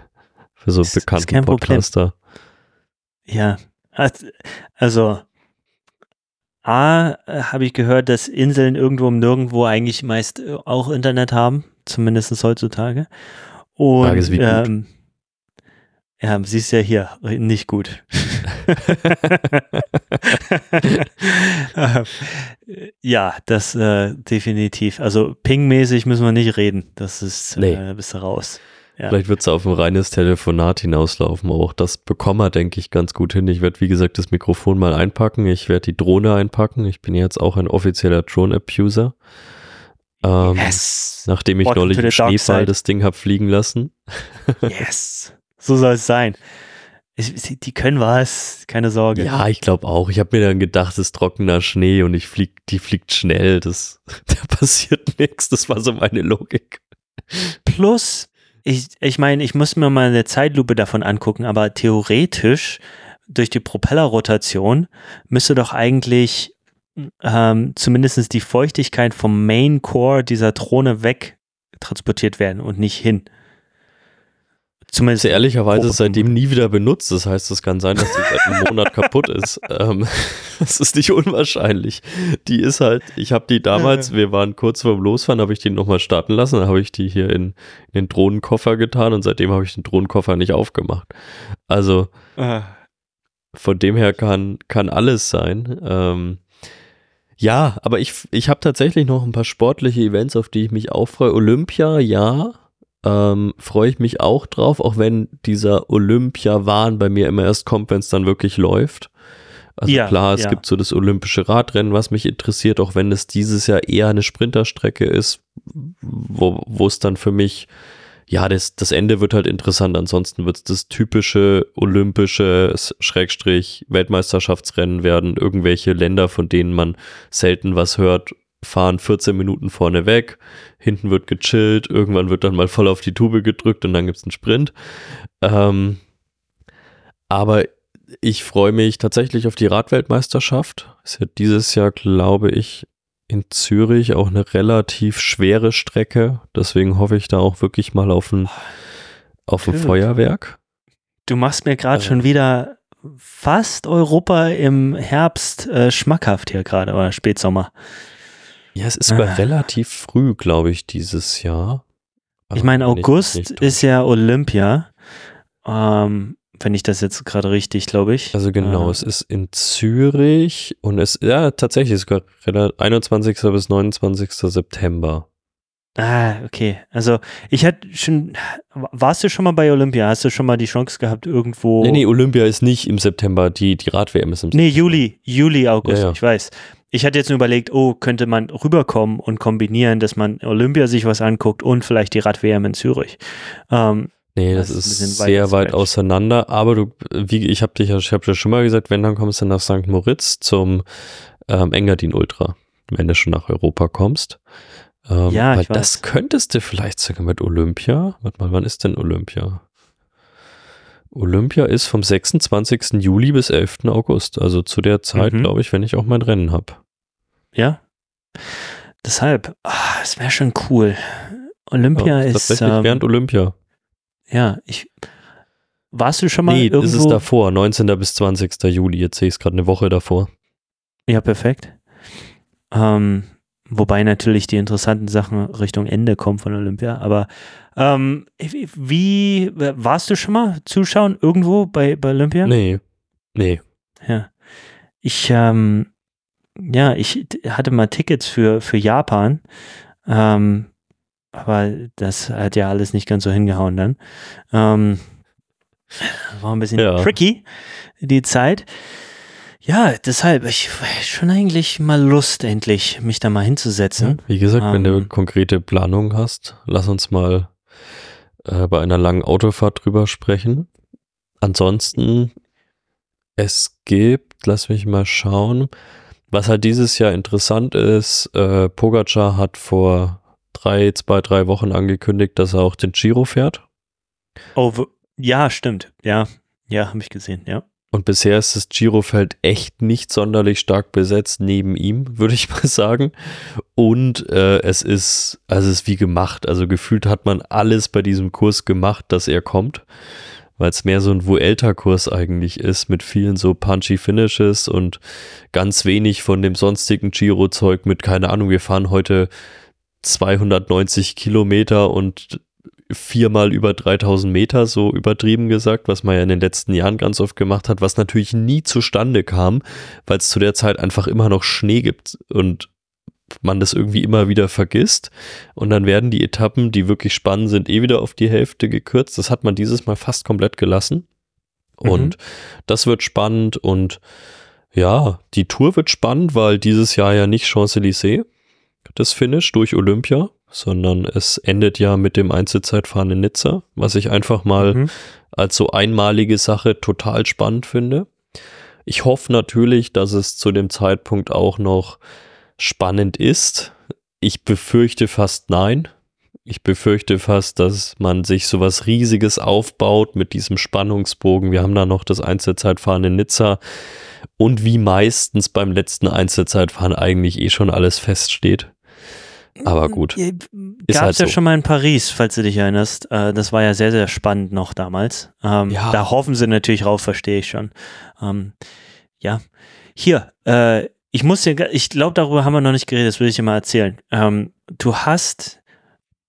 Für so ist, bekannte ist Podcaster. Ja, also A, habe ich gehört, dass Inseln irgendwo im Nirgendwo eigentlich meist äh, auch Internet haben, zumindest heutzutage. Und ähm, ja, siehst ja hier, nicht gut. ja, das äh, definitiv. Also pingmäßig müssen wir nicht reden. Das ist, nee. äh, bist du raus. Ja. Vielleicht wird es auf ein reines Telefonat hinauslaufen. Auch das bekommen wir, denke ich, ganz gut hin. Ich werde, wie gesagt, das Mikrofon mal einpacken. Ich werde die Drohne einpacken. Ich bin jetzt auch ein offizieller Drone-Abuser. Ähm, yes. Nachdem ich Walk neulich im Schneefall das Ding habe fliegen lassen. yes. So soll es sein. Die können was, keine Sorge. Ja, ich glaube auch. Ich habe mir dann gedacht, es ist trockener Schnee und ich flieg, die fliegt schnell. Das, da passiert nichts. Das war so meine Logik. Plus, ich, ich meine, ich muss mir mal eine Zeitlupe davon angucken, aber theoretisch durch die Propellerrotation müsste doch eigentlich ähm, zumindest die Feuchtigkeit vom Main Core dieser Drohne weg transportiert werden und nicht hin. Zumindest ehrlicherweise seitdem nie wieder benutzt. Das heißt, es kann sein, dass die seit einem Monat kaputt ist. Ähm, das ist nicht unwahrscheinlich. Die ist halt, ich habe die damals, wir waren kurz vorm Losfahren, habe ich die nochmal starten lassen. Dann habe ich die hier in, in, den Drohnenkoffer getan und seitdem habe ich den Drohnenkoffer nicht aufgemacht. Also von dem her kann, kann alles sein. Ähm, Ja, aber ich, ich habe tatsächlich noch ein paar sportliche Events, auf die ich mich auch freue. Olympia, ja, ähm, freue ich mich auch drauf, auch wenn dieser Olympia-Wahn bei mir immer erst kommt, wenn es dann wirklich läuft. Also ja, klar, es ja. gibt so das olympische Radrennen, was mich interessiert, auch wenn es dieses Jahr eher eine Sprinterstrecke ist, wo es dann für mich, ja, das, das Ende wird halt interessant. Ansonsten wird es das typische olympische Schrägstrich Weltmeisterschaftsrennen werden. Irgendwelche Länder, von denen man selten was hört, fahren 14 Minuten vorne weg, hinten wird gechillt, irgendwann wird dann mal voll auf die Tube gedrückt und dann gibt es einen Sprint. Ähm, aber ich freue mich tatsächlich auf die Radweltmeisterschaft. Ist ja dieses Jahr, glaube ich, in Zürich auch eine relativ schwere Strecke. Deswegen hoffe ich da auch wirklich mal auf ein, auf ein Feuerwerk. Du machst mir gerade äh. schon wieder fast Europa im Herbst äh, schmackhaft hier gerade oder Spätsommer. Ja, es ist sogar ah. relativ früh, glaube ich, dieses Jahr. Aber ich meine, August ist ja Olympia. Ähm, wenn ich das jetzt gerade richtig, glaube ich. Also genau, äh, es ist in Zürich und es, ja, tatsächlich sogar 21. bis 29. September. Ah, okay. Also ich hatte schon, warst du schon mal bei Olympia? Hast du schon mal die Chance gehabt, irgendwo. Nee, nee, Olympia ist nicht im September, die, die Rad-WM ist im September. Nee, Juli, Juli, August, ja, ja. ich weiß. Ich hatte jetzt nur überlegt, oh, könnte man rüberkommen und kombinieren, dass man Olympia sich was anguckt und vielleicht die Rad-WM in Zürich. Ähm, Nee, das, das ist, ist sehr weit auseinander. Aber du, wie ich habe dich, ich habe dir schon mal gesagt, wenn dann kommst du nach St. Moritz zum ähm, Engadin Ultra, wenn du schon nach Europa kommst. Ähm, ja, weil das könntest du vielleicht sogar mit Olympia. Warte mal, wann ist denn Olympia? Olympia ist vom 26. Juli bis 11. August. Also zu der Zeit, mhm. glaube ich, wenn ich auch mein Rennen habe. Ja. Deshalb, ah, es wäre schon cool. Olympia ja, ist. Tatsächlich ähm, während Olympia. Ja, ich. Warst du schon mal nee, irgendwo? ist es davor, 19. bis 20. Juli. Jetzt sehe ich es gerade eine Woche davor. Ja, perfekt. Ähm, wobei natürlich die interessanten Sachen Richtung Ende kommen von Olympia. Aber ähm, wie warst du schon mal zuschauen irgendwo bei, bei Olympia? Nee. Nee. Ja. Ich, ähm, ja, ich hatte mal Tickets für, für Japan. Ähm, aber das hat ja alles nicht ganz so hingehauen dann. Ähm, war ein bisschen ja. tricky, die Zeit. Ja, deshalb, ich schon eigentlich mal Lust, endlich mich da mal hinzusetzen. Ja, wie gesagt, ähm, wenn du ähm, konkrete Planungen hast, lass uns mal äh, bei einer langen Autofahrt drüber sprechen. Ansonsten, es gibt, lass mich mal schauen, was halt dieses Jahr interessant ist, äh, Pogacar hat vor drei, zwei, drei Wochen angekündigt, dass er auch den Giro fährt. Oh, ja, stimmt. Ja, ja, habe ich gesehen, ja. Und bisher ist das Girofeld echt nicht sonderlich stark besetzt neben ihm, würde ich mal sagen. Und äh, es ist, also es ist wie gemacht. Also gefühlt hat man alles bei diesem Kurs gemacht, dass er kommt. Weil es mehr so ein Vuelta-Kurs eigentlich ist, mit vielen so punchy Finishes und ganz wenig von dem sonstigen Giro-Zeug mit, keine Ahnung, wir fahren heute 290 Kilometer und viermal über 3000 Meter, so übertrieben gesagt, was man ja in den letzten Jahren ganz oft gemacht hat, was natürlich nie zustande kam, weil es zu der Zeit einfach immer noch Schnee gibt und man das irgendwie immer wieder vergisst. Und dann werden die Etappen, die wirklich spannend sind, eh wieder auf die Hälfte gekürzt. Das hat man dieses Mal fast komplett gelassen. Mhm. Und das wird spannend und ja, die Tour wird spannend, weil dieses Jahr ja nicht Champs-Élysées das Finish durch Olympia, sondern es endet ja mit dem Einzelzeitfahren in Nizza, was ich einfach mal mhm. als so einmalige Sache total spannend finde. Ich hoffe natürlich, dass es zu dem Zeitpunkt auch noch spannend ist. Ich befürchte fast nein. Ich befürchte fast, dass man sich sowas Riesiges aufbaut mit diesem Spannungsbogen. Wir haben da noch das Einzelzeitfahren in Nizza und wie meistens beim letzten Einzelzeitfahren eigentlich eh schon alles feststeht. Aber gut. Gab es halt ja so. schon mal in Paris, falls du dich erinnerst. Äh, das war ja sehr, sehr spannend noch damals. Ähm, ja. Da hoffen sie natürlich drauf, verstehe ich schon. Ähm, ja. Hier, äh, ich muss dir, ich glaube, darüber haben wir noch nicht geredet, das will ich dir mal erzählen. Ähm, du hast,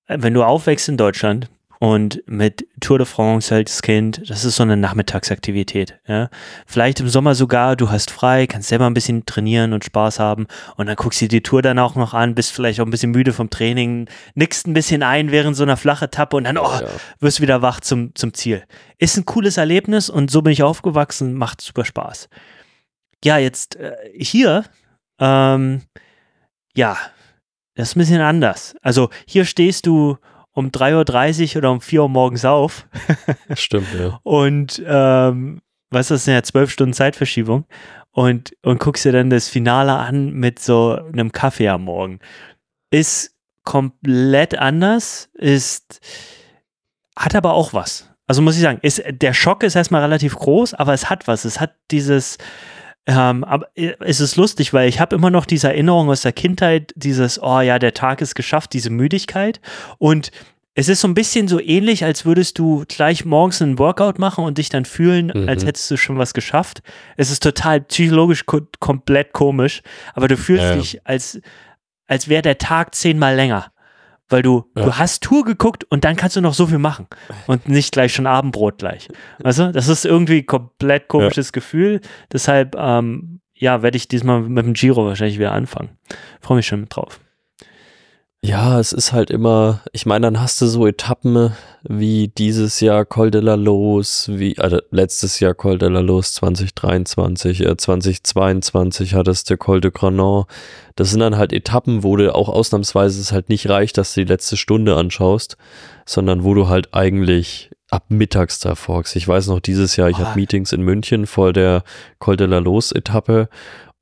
wenn du aufwächst in Deutschland und mit Tour de France als Kind, das ist so eine Nachmittagsaktivität. Ja? Vielleicht im Sommer sogar, du hast frei, kannst selber ein bisschen trainieren und Spaß haben und dann guckst du dir die Tour dann auch noch an, bist vielleicht auch ein bisschen müde vom Training, nickst ein bisschen ein während so einer flachen Etappe und dann oh, ja. wirst wieder wach zum, zum Ziel. Ist ein cooles Erlebnis und so bin ich aufgewachsen, macht super Spaß. Ja, jetzt äh, hier, ähm, ja, das ist ein bisschen anders. Also hier stehst du um 3.30 Uhr oder um 4 Uhr morgens auf. Stimmt, ja. Und ähm, was ist das denn ja, zwölf Stunden Zeitverschiebung und, und guckst dir dann das Finale an mit so einem Kaffee am Morgen. Ist komplett anders, ist, hat aber auch was. Also muss ich sagen, ist, der Schock ist erstmal relativ groß, aber es hat was. Es hat dieses, ähm, aber äh, es ist lustig, weil ich habe immer noch diese Erinnerung aus der Kindheit, dieses, oh ja, der Tag ist geschafft, diese Müdigkeit. Und es ist so ein bisschen so ähnlich, als würdest du gleich morgens einen Workout machen und dich dann fühlen, mhm. als hättest du schon was geschafft. Es ist total psychologisch ko komplett komisch, aber du fühlst ja. dich, als, als wäre der Tag zehnmal länger weil du, ja. du hast Tour geguckt und dann kannst du noch so viel machen und nicht gleich schon Abendbrot gleich. Weißt du, das ist irgendwie komplett komisches ja. Gefühl. Deshalb, ähm, ja, werde ich diesmal mit dem Giro wahrscheinlich wieder anfangen. Freue mich schon mit drauf. Ja, es ist halt immer, ich meine, dann hast du so Etappen wie dieses Jahr Col de la Los, wie also letztes Jahr Col de la Los 2023, äh, 2022 hattest du Col de Granon. Das sind dann halt Etappen, wo du auch ausnahmsweise es halt nicht reicht, dass du die letzte Stunde anschaust, sondern wo du halt eigentlich ab mittags da folgst. Ich weiß noch, dieses Jahr, ich oh. hatte Meetings in München vor der Col de la Los Etappe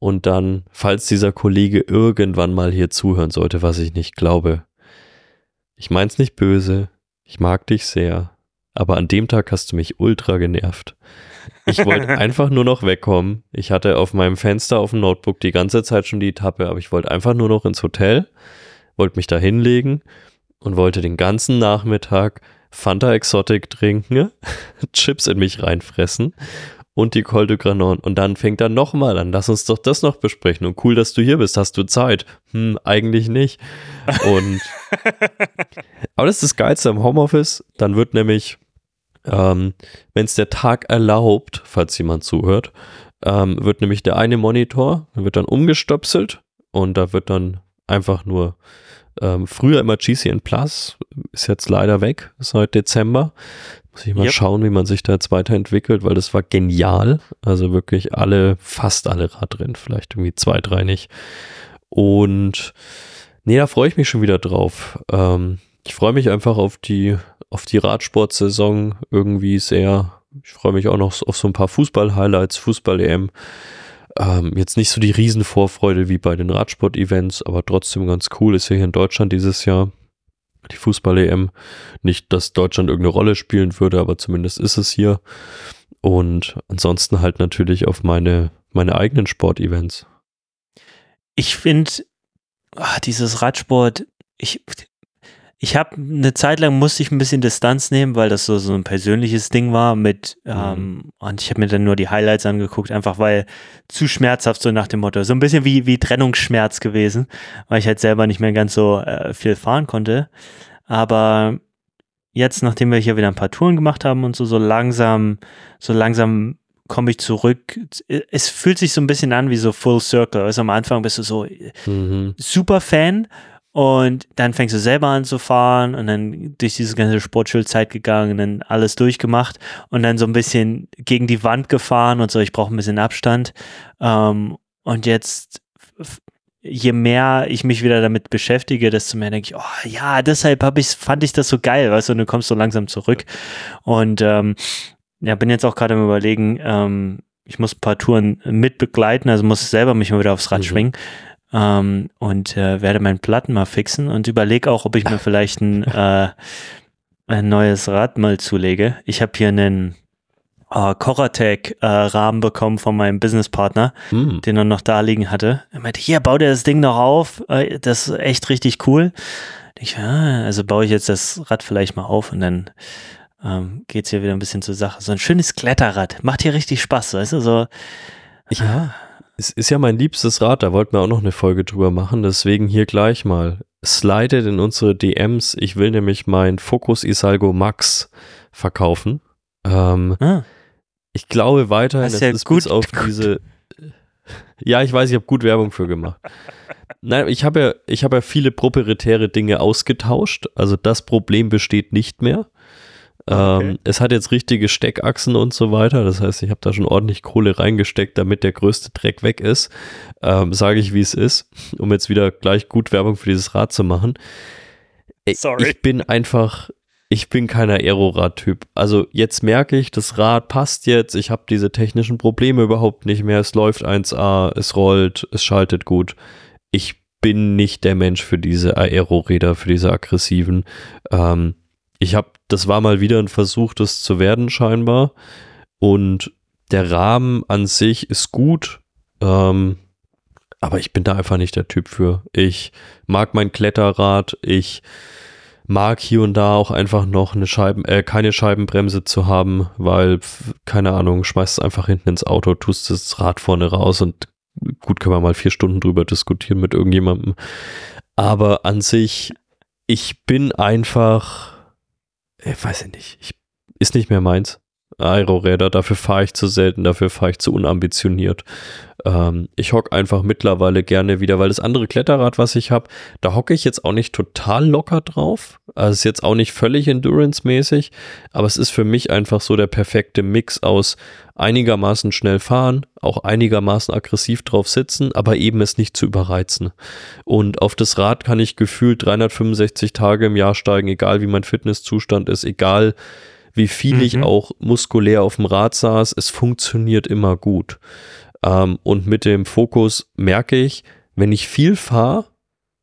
und dann, falls dieser Kollege irgendwann mal hier zuhören sollte, was ich nicht glaube. Ich mein's nicht böse, ich mag dich sehr, aber an dem Tag hast du mich ultra genervt. Ich wollte einfach nur noch wegkommen. Ich hatte auf meinem Fenster auf dem Notebook die ganze Zeit schon die Etappe, aber ich wollte einfach nur noch ins Hotel, wollte mich da hinlegen und wollte den ganzen Nachmittag Fanta Exotic trinken, Chips in mich reinfressen und die Col de Granon. Und dann fängt er nochmal an. Lass uns doch das noch besprechen. Und cool, dass du hier bist. Hast du Zeit? Hm, eigentlich nicht. Und aber das ist das Geilste am Homeoffice. Dann wird nämlich, ähm, wenn es der Tag erlaubt, falls jemand zuhört, ähm, wird nämlich der eine Monitor, wird dann umgestöpselt und da wird dann einfach nur ähm, früher immer GCN Plus, ist jetzt leider weg seit Dezember. Muss ich mal yep. schauen, wie man sich da jetzt weiterentwickelt, weil das war genial. Also wirklich alle, fast alle Radrennen, vielleicht irgendwie zwei, drei nicht. Und nee, da freue ich mich schon wieder drauf. Ähm, ich freue mich einfach auf die, auf die Radsportsaison irgendwie sehr. Ich freue mich auch noch auf so ein paar Fußball-Highlights, Fußball-EM. Ähm, jetzt nicht so die Riesenvorfreude wie bei den Radsport-Events, aber trotzdem ganz cool ist ja hier in Deutschland dieses Jahr die Fußball-EM. Nicht, dass Deutschland irgendeine Rolle spielen würde, aber zumindest ist es hier. Und ansonsten halt natürlich auf meine, meine eigenen Sportevents. Ich finde, ah, dieses Radsport, ich, ich habe eine Zeit lang musste ich ein bisschen Distanz nehmen, weil das so, so ein persönliches Ding war mit, mhm. ähm, und ich habe mir dann nur die Highlights angeguckt, einfach weil zu schmerzhaft so nach dem Motto. So ein bisschen wie, wie Trennungsschmerz gewesen, weil ich halt selber nicht mehr ganz so äh, viel fahren konnte. Aber jetzt, nachdem wir hier wieder ein paar Touren gemacht haben und so, so langsam, so langsam komme ich zurück. Es fühlt sich so ein bisschen an wie so Full Circle. Also am Anfang bist du so mhm. super Fan und dann fängst du selber an zu fahren und dann durch diese ganze Sportschulzeit gegangen, dann alles durchgemacht und dann so ein bisschen gegen die Wand gefahren und so, ich brauche ein bisschen Abstand. Ähm, und jetzt, je mehr ich mich wieder damit beschäftige, desto mehr denke ich, oh ja, deshalb hab ich, fand ich das so geil, weißt du, und du kommst so langsam zurück. Und ähm, ja, bin jetzt auch gerade am überlegen, ähm, ich muss ein paar Touren mit begleiten, also muss selber mich mal wieder aufs Rad mhm. schwingen ähm, und äh, werde meinen Platten mal fixen und überlege auch, ob ich mir vielleicht ein, äh, ein neues Rad mal zulege. Ich habe hier einen äh, Coratec-Rahmen äh, bekommen von meinem Businesspartner, mm. den er noch da liegen hatte. Er meinte, hier, bau dir das Ding noch auf, äh, das ist echt richtig cool. Ich, ah, also baue ich jetzt das Rad vielleicht mal auf und dann ähm, geht es hier wieder ein bisschen zur Sache. So ein schönes Kletterrad, macht hier richtig Spaß, weißt du, so. Ja, es ist ja mein liebstes Rad, da wollten wir auch noch eine Folge drüber machen, deswegen hier gleich mal. slidet in unsere DMs. Ich will nämlich mein Focus Isalgo Max verkaufen. Ähm, ah. Ich glaube weiterhin, es ja ist gut, bis auf gut. diese. Ja, ich weiß, ich habe gut Werbung für gemacht. Nein, ich habe ja, ich habe ja viele proprietäre Dinge ausgetauscht. Also das Problem besteht nicht mehr. Ah, okay. Ähm, es hat jetzt richtige Steckachsen und so weiter. Das heißt, ich habe da schon ordentlich Kohle reingesteckt, damit der größte Dreck weg ist. Ähm, Sage ich, wie es ist, um jetzt wieder gleich gut Werbung für dieses Rad zu machen. Sorry. Ich bin einfach, ich bin kein Aerorad-Typ. Also jetzt merke ich, das Rad passt jetzt. Ich habe diese technischen Probleme überhaupt nicht mehr. Es läuft 1A, es rollt, es schaltet gut. Ich bin nicht der Mensch für diese Aero-Räder, für diese aggressiven. Ähm, ich habe, das war mal wieder ein Versuch, das zu werden scheinbar. Und der Rahmen an sich ist gut, ähm, aber ich bin da einfach nicht der Typ für. Ich mag mein Kletterrad, ich mag hier und da auch einfach noch eine Scheiben, äh, keine Scheibenbremse zu haben, weil, keine Ahnung, schmeißt es einfach hinten ins Auto, tust das Rad vorne raus und gut, können wir mal vier Stunden drüber diskutieren mit irgendjemandem. Aber an sich, ich bin einfach ich weiß ich nicht, ich, ist nicht mehr meins. Aeroräder, dafür fahre ich zu selten, dafür fahre ich zu unambitioniert. Ähm, ich hocke einfach mittlerweile gerne wieder, weil das andere Kletterrad, was ich habe, da hocke ich jetzt auch nicht total locker drauf. Also ist jetzt auch nicht völlig endurance-mäßig, aber es ist für mich einfach so der perfekte Mix aus einigermaßen schnell fahren, auch einigermaßen aggressiv drauf sitzen, aber eben es nicht zu überreizen. Und auf das Rad kann ich gefühlt 365 Tage im Jahr steigen, egal wie mein Fitnesszustand ist, egal wie viel mhm. ich auch muskulär auf dem Rad saß, es funktioniert immer gut. Ähm, und mit dem Fokus merke ich, wenn ich viel fahre,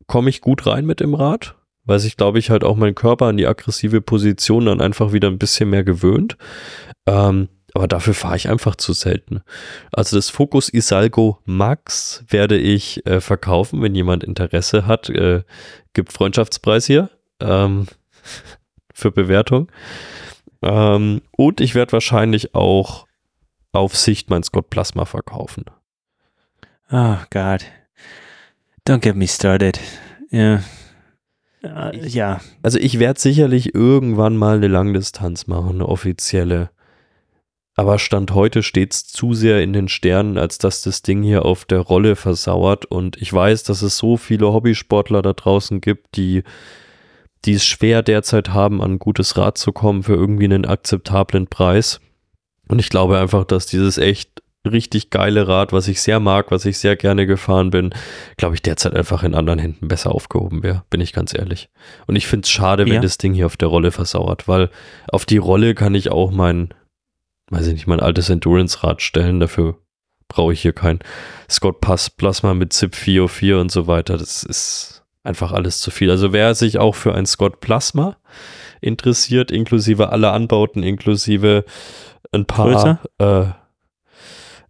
komme ich gut rein mit dem Rad, weil sich, glaube ich, halt auch mein Körper an die aggressive Position dann einfach wieder ein bisschen mehr gewöhnt. Ähm, aber dafür fahre ich einfach zu selten. Also das Focus Isalgo Max werde ich äh, verkaufen, wenn jemand Interesse hat. Äh, gibt Freundschaftspreis hier ähm, für Bewertung. Ähm, und ich werde wahrscheinlich auch auf Sicht mein Scott Plasma verkaufen. Oh Gott. Don't get me started. Ja. Uh, ja. Also ich werde sicherlich irgendwann mal eine Langdistanz machen, eine offizielle. Aber Stand heute steht es zu sehr in den Sternen, als dass das Ding hier auf der Rolle versauert. Und ich weiß, dass es so viele Hobbysportler da draußen gibt, die die es schwer derzeit haben, an ein gutes Rad zu kommen für irgendwie einen akzeptablen Preis. Und ich glaube einfach, dass dieses echt richtig geile Rad, was ich sehr mag, was ich sehr gerne gefahren bin, glaube ich, derzeit einfach in anderen Händen besser aufgehoben wäre, bin ich ganz ehrlich. Und ich finde es schade, wenn ja. das Ding hier auf der Rolle versauert, weil auf die Rolle kann ich auch mein, weiß ich nicht, mein altes Endurance-Rad stellen, dafür brauche ich hier kein Scott Pass Plasma mit ZIP 404 und so weiter. Das ist einfach alles zu viel. Also wer sich auch für ein Scott Plasma interessiert, inklusive aller Anbauten, inklusive ein paar, äh,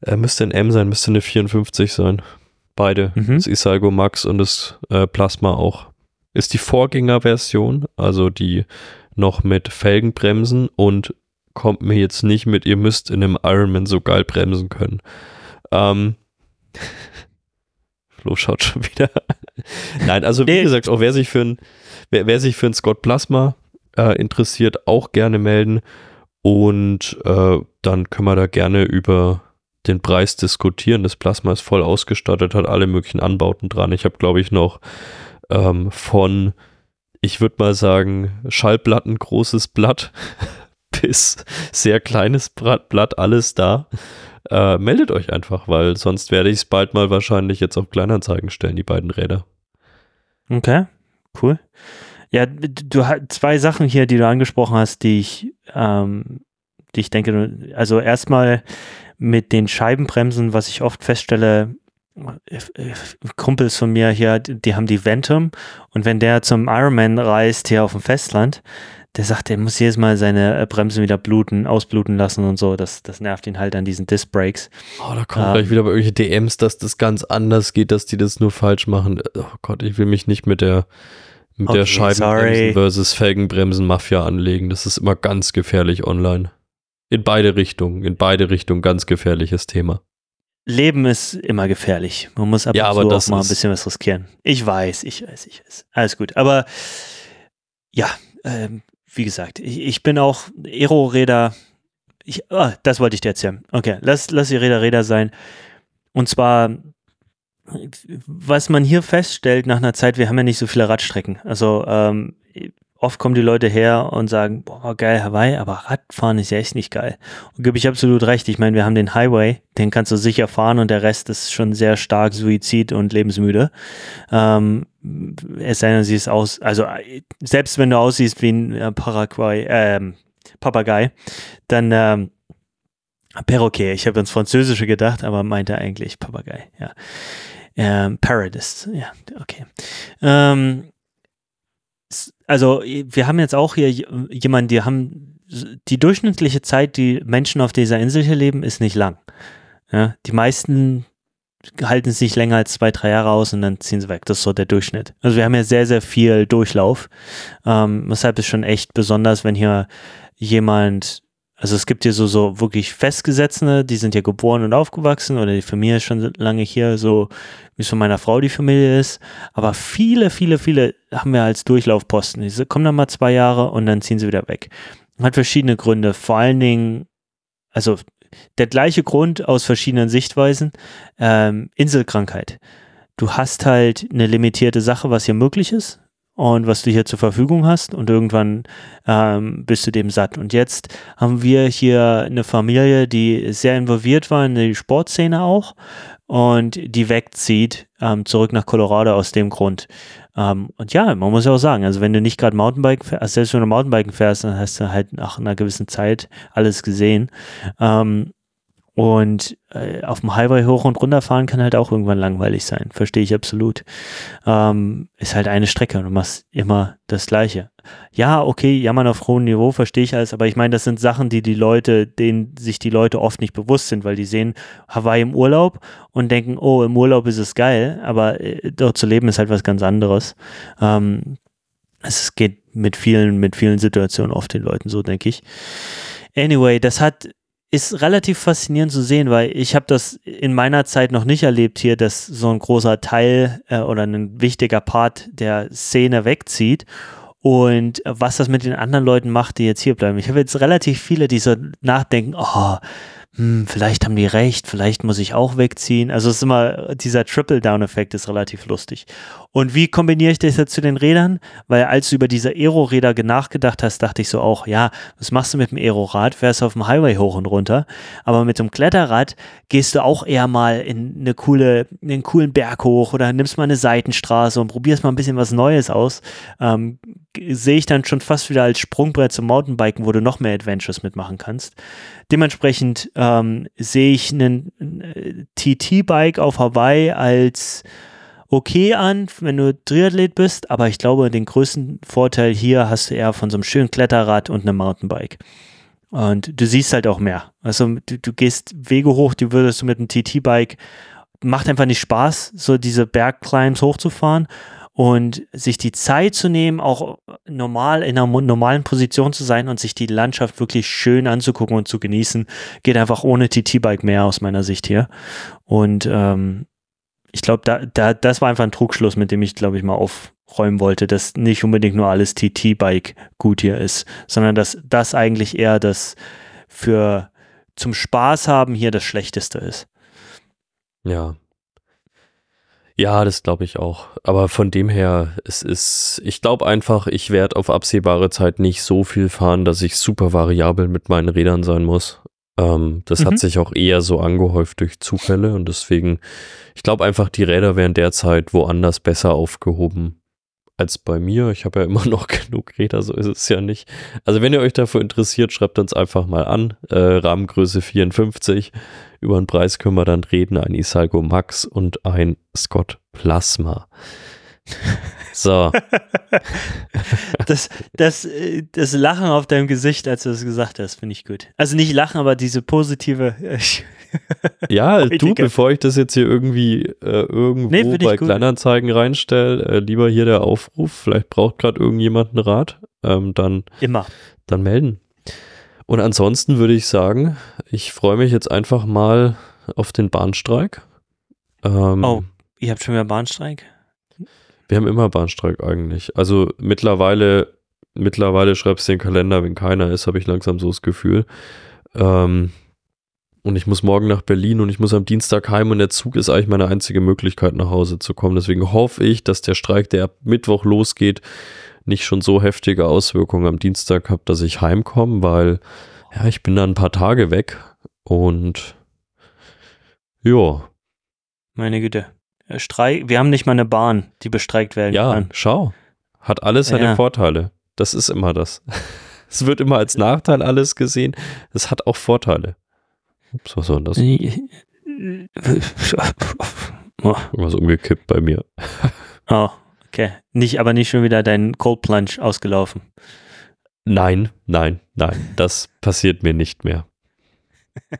er müsste ein M sein, müsste eine 54 sein. Beide, mhm. das Isalgo Max und das äh, Plasma auch. Ist die Vorgängerversion, also die noch mit Felgenbremsen und kommt mir jetzt nicht mit, ihr müsst in einem Ironman so geil bremsen können. Ähm, Flo schaut schon wieder. Nein, also wie gesagt, auch wer sich für ein, wer, wer sich für ein Scott Plasma äh, interessiert, auch gerne melden. Und äh, dann können wir da gerne über den Preis diskutieren. Das Plasma ist voll ausgestattet, hat alle möglichen Anbauten dran. Ich habe, glaube ich, noch ähm, von, ich würde mal sagen, Schallplatten, großes Blatt bis sehr kleines Blatt, alles da äh, meldet euch einfach, weil sonst werde ich es bald mal wahrscheinlich jetzt auf Kleinanzeigen stellen, die beiden Räder. Okay, cool. Ja, du hast zwei Sachen hier, die du angesprochen hast, die ich, ähm, die ich denke, also erstmal mit den Scheibenbremsen, was ich oft feststelle, Kumpels von mir hier, die haben die Ventum und wenn der zum Ironman reist hier auf dem Festland, der sagt, er muss jedes Mal seine äh, Bremsen wieder bluten, ausbluten lassen und so. Das, das nervt ihn halt an diesen Disc Brakes. Oh, da kommt ähm, gleich wieder bei irgendwelche DMs, dass das ganz anders geht, dass die das nur falsch machen. Oh Gott, ich will mich nicht mit der mit okay, der Scheibenbremsen versus Felgenbremsen Mafia anlegen. Das ist immer ganz gefährlich online. In beide Richtungen, in beide Richtungen ganz gefährliches Thema. Leben ist immer gefährlich. Man muss ab ja, und zu auch mal ein bisschen was riskieren. Ich weiß, ich weiß, ich weiß. Alles gut. Aber ja, ähm, wie gesagt, ich, ich bin auch Aero-Räder. Oh, das wollte ich dir erzählen. Okay, lass, lass die Räder Räder sein. Und zwar, was man hier feststellt nach einer Zeit, wir haben ja nicht so viele Radstrecken. Also ähm, oft kommen die Leute her und sagen, boah, geil Hawaii, aber Radfahren ist ja echt nicht geil. Und gebe ich absolut recht. Ich meine, wir haben den Highway, den kannst du sicher fahren und der Rest ist schon sehr stark Suizid und lebensmüde. Ähm, es sei denn, sie ist aus, also selbst wenn du aussiehst wie ein äh, Paraguay, ähm, Papagei, dann ähm, Perroquet, ich habe ins Französische gedacht, aber meinte eigentlich Papagei, ja. Ähm, Paradis, ja, okay. Ähm, also wir haben jetzt auch hier jemanden, die haben die durchschnittliche Zeit, die Menschen auf dieser Insel hier leben, ist nicht lang. Ja, die meisten halten sich länger als zwei, drei Jahre aus und dann ziehen sie weg. Das ist so der Durchschnitt. Also wir haben ja sehr, sehr viel Durchlauf. Ähm, deshalb ist schon echt besonders, wenn hier jemand also es gibt hier so, so wirklich Festgesetzte, die sind ja geboren und aufgewachsen oder die Familie ist schon lange hier, so wie es von meiner Frau die Familie ist. Aber viele, viele, viele haben wir als Durchlaufposten. Die kommen dann mal zwei Jahre und dann ziehen sie wieder weg. Hat verschiedene Gründe. Vor allen Dingen, also der gleiche Grund aus verschiedenen Sichtweisen. Ähm, Inselkrankheit. Du hast halt eine limitierte Sache, was hier möglich ist und was du hier zur Verfügung hast und irgendwann ähm, bist du dem satt. Und jetzt haben wir hier eine Familie, die sehr involviert war in die Sportszene auch und die wegzieht ähm, zurück nach Colorado aus dem Grund. Ähm, und ja, man muss ja auch sagen, also wenn du nicht gerade Mountainbike fährst, also selbst wenn du Mountainbiken fährst, dann hast du halt nach einer gewissen Zeit alles gesehen. Ähm, und äh, auf dem Highway hoch und runter fahren kann halt auch irgendwann langweilig sein. Verstehe ich absolut. Ähm, ist halt eine Strecke und du machst immer das Gleiche. Ja, okay, jammern auf hohem Niveau, verstehe ich alles, aber ich meine, das sind Sachen, die die Leute, denen sich die Leute oft nicht bewusst sind, weil die sehen Hawaii im Urlaub und denken, oh, im Urlaub ist es geil, aber äh, dort zu leben ist halt was ganz anderes. Ähm, es geht mit vielen, mit vielen Situationen oft den Leuten so, denke ich. Anyway, das hat ist relativ faszinierend zu sehen, weil ich habe das in meiner Zeit noch nicht erlebt hier, dass so ein großer Teil äh, oder ein wichtiger Part der Szene wegzieht und was das mit den anderen Leuten macht, die jetzt hier bleiben. Ich habe jetzt relativ viele, die so nachdenken, oh, hm, vielleicht haben die recht, vielleicht muss ich auch wegziehen. Also es ist immer, dieser Triple-Down-Effekt ist relativ lustig. Und wie kombiniere ich das jetzt zu den Rädern? Weil als du über diese Aero-Räder nachgedacht hast, dachte ich so auch, ja, was machst du mit dem Aero-Rad? Fährst du auf dem Highway hoch und runter. Aber mit dem Kletterrad gehst du auch eher mal in eine coole, in einen coolen Berg hoch oder nimmst mal eine Seitenstraße und probierst mal ein bisschen was Neues aus. Ähm, sehe ich dann schon fast wieder als Sprungbrett zum Mountainbiken, wo du noch mehr Adventures mitmachen kannst. Dementsprechend ähm, sehe ich einen äh, TT-Bike auf Hawaii als okay an, wenn du Triathlet bist, aber ich glaube, den größten Vorteil hier hast du eher von so einem schönen Kletterrad und einem Mountainbike. Und du siehst halt auch mehr. Also du, du gehst Wege hoch, die würdest du mit einem TT-Bike, macht einfach nicht Spaß, so diese Bergclimbs hochzufahren und sich die Zeit zu nehmen, auch normal in einer normalen Position zu sein und sich die Landschaft wirklich schön anzugucken und zu genießen, geht einfach ohne TT-Bike mehr aus meiner Sicht hier. Und ähm, ich glaube, da, da, das war einfach ein Trugschluss, mit dem ich, glaube ich, mal aufräumen wollte, dass nicht unbedingt nur alles TT-Bike gut hier ist, sondern dass das eigentlich eher das für zum Spaß haben hier das Schlechteste ist. Ja, ja, das glaube ich auch. Aber von dem her, es ist, ich glaube einfach, ich werde auf absehbare Zeit nicht so viel fahren, dass ich super variabel mit meinen Rädern sein muss. Ähm, das mhm. hat sich auch eher so angehäuft durch Zufälle und deswegen, ich glaube einfach, die Räder wären derzeit woanders besser aufgehoben als bei mir. Ich habe ja immer noch genug Räder, so ist es ja nicht. Also wenn ihr euch dafür interessiert, schreibt uns einfach mal an. Äh, Rahmengröße 54. Über den Preis können wir dann reden. Ein Isalgo Max und ein Scott Plasma. So. das, das, das Lachen auf deinem Gesicht, als du das gesagt hast, finde ich gut. Also nicht Lachen, aber diese positive. ja, du, bevor ich das jetzt hier irgendwie äh, irgendwo nee, bei Kleinanzeigen reinstelle, äh, lieber hier der Aufruf. Vielleicht braucht gerade irgendjemand einen Rat. Ähm, dann, Immer. Dann melden. Und ansonsten würde ich sagen, ich freue mich jetzt einfach mal auf den Bahnstreik. Ähm, oh, ihr habt schon wieder Bahnstreik? Wir haben immer Bahnstreik eigentlich. Also mittlerweile, mittlerweile schreibst du den Kalender, wenn keiner ist, habe ich langsam so das Gefühl. Ähm, und ich muss morgen nach Berlin und ich muss am Dienstag heim und der Zug ist eigentlich meine einzige Möglichkeit nach Hause zu kommen. Deswegen hoffe ich, dass der Streik, der ab Mittwoch losgeht, nicht schon so heftige Auswirkungen am Dienstag hat, dass ich heimkomme, weil ja, ich bin da ein paar Tage weg und ja. Meine Güte. Äh, Streik, wir haben nicht mal eine Bahn, die bestreikt werden ja, kann. Ja, schau. Hat alles seine ja. Vorteile. Das ist immer das. Es wird immer als Nachteil alles gesehen. Es hat auch Vorteile. Ups, was war denn das? Irgendwas umgekippt bei mir. Oh, okay. Nicht, aber nicht schon wieder dein Cold Plunge ausgelaufen. Nein, nein, nein. Das passiert mir nicht mehr.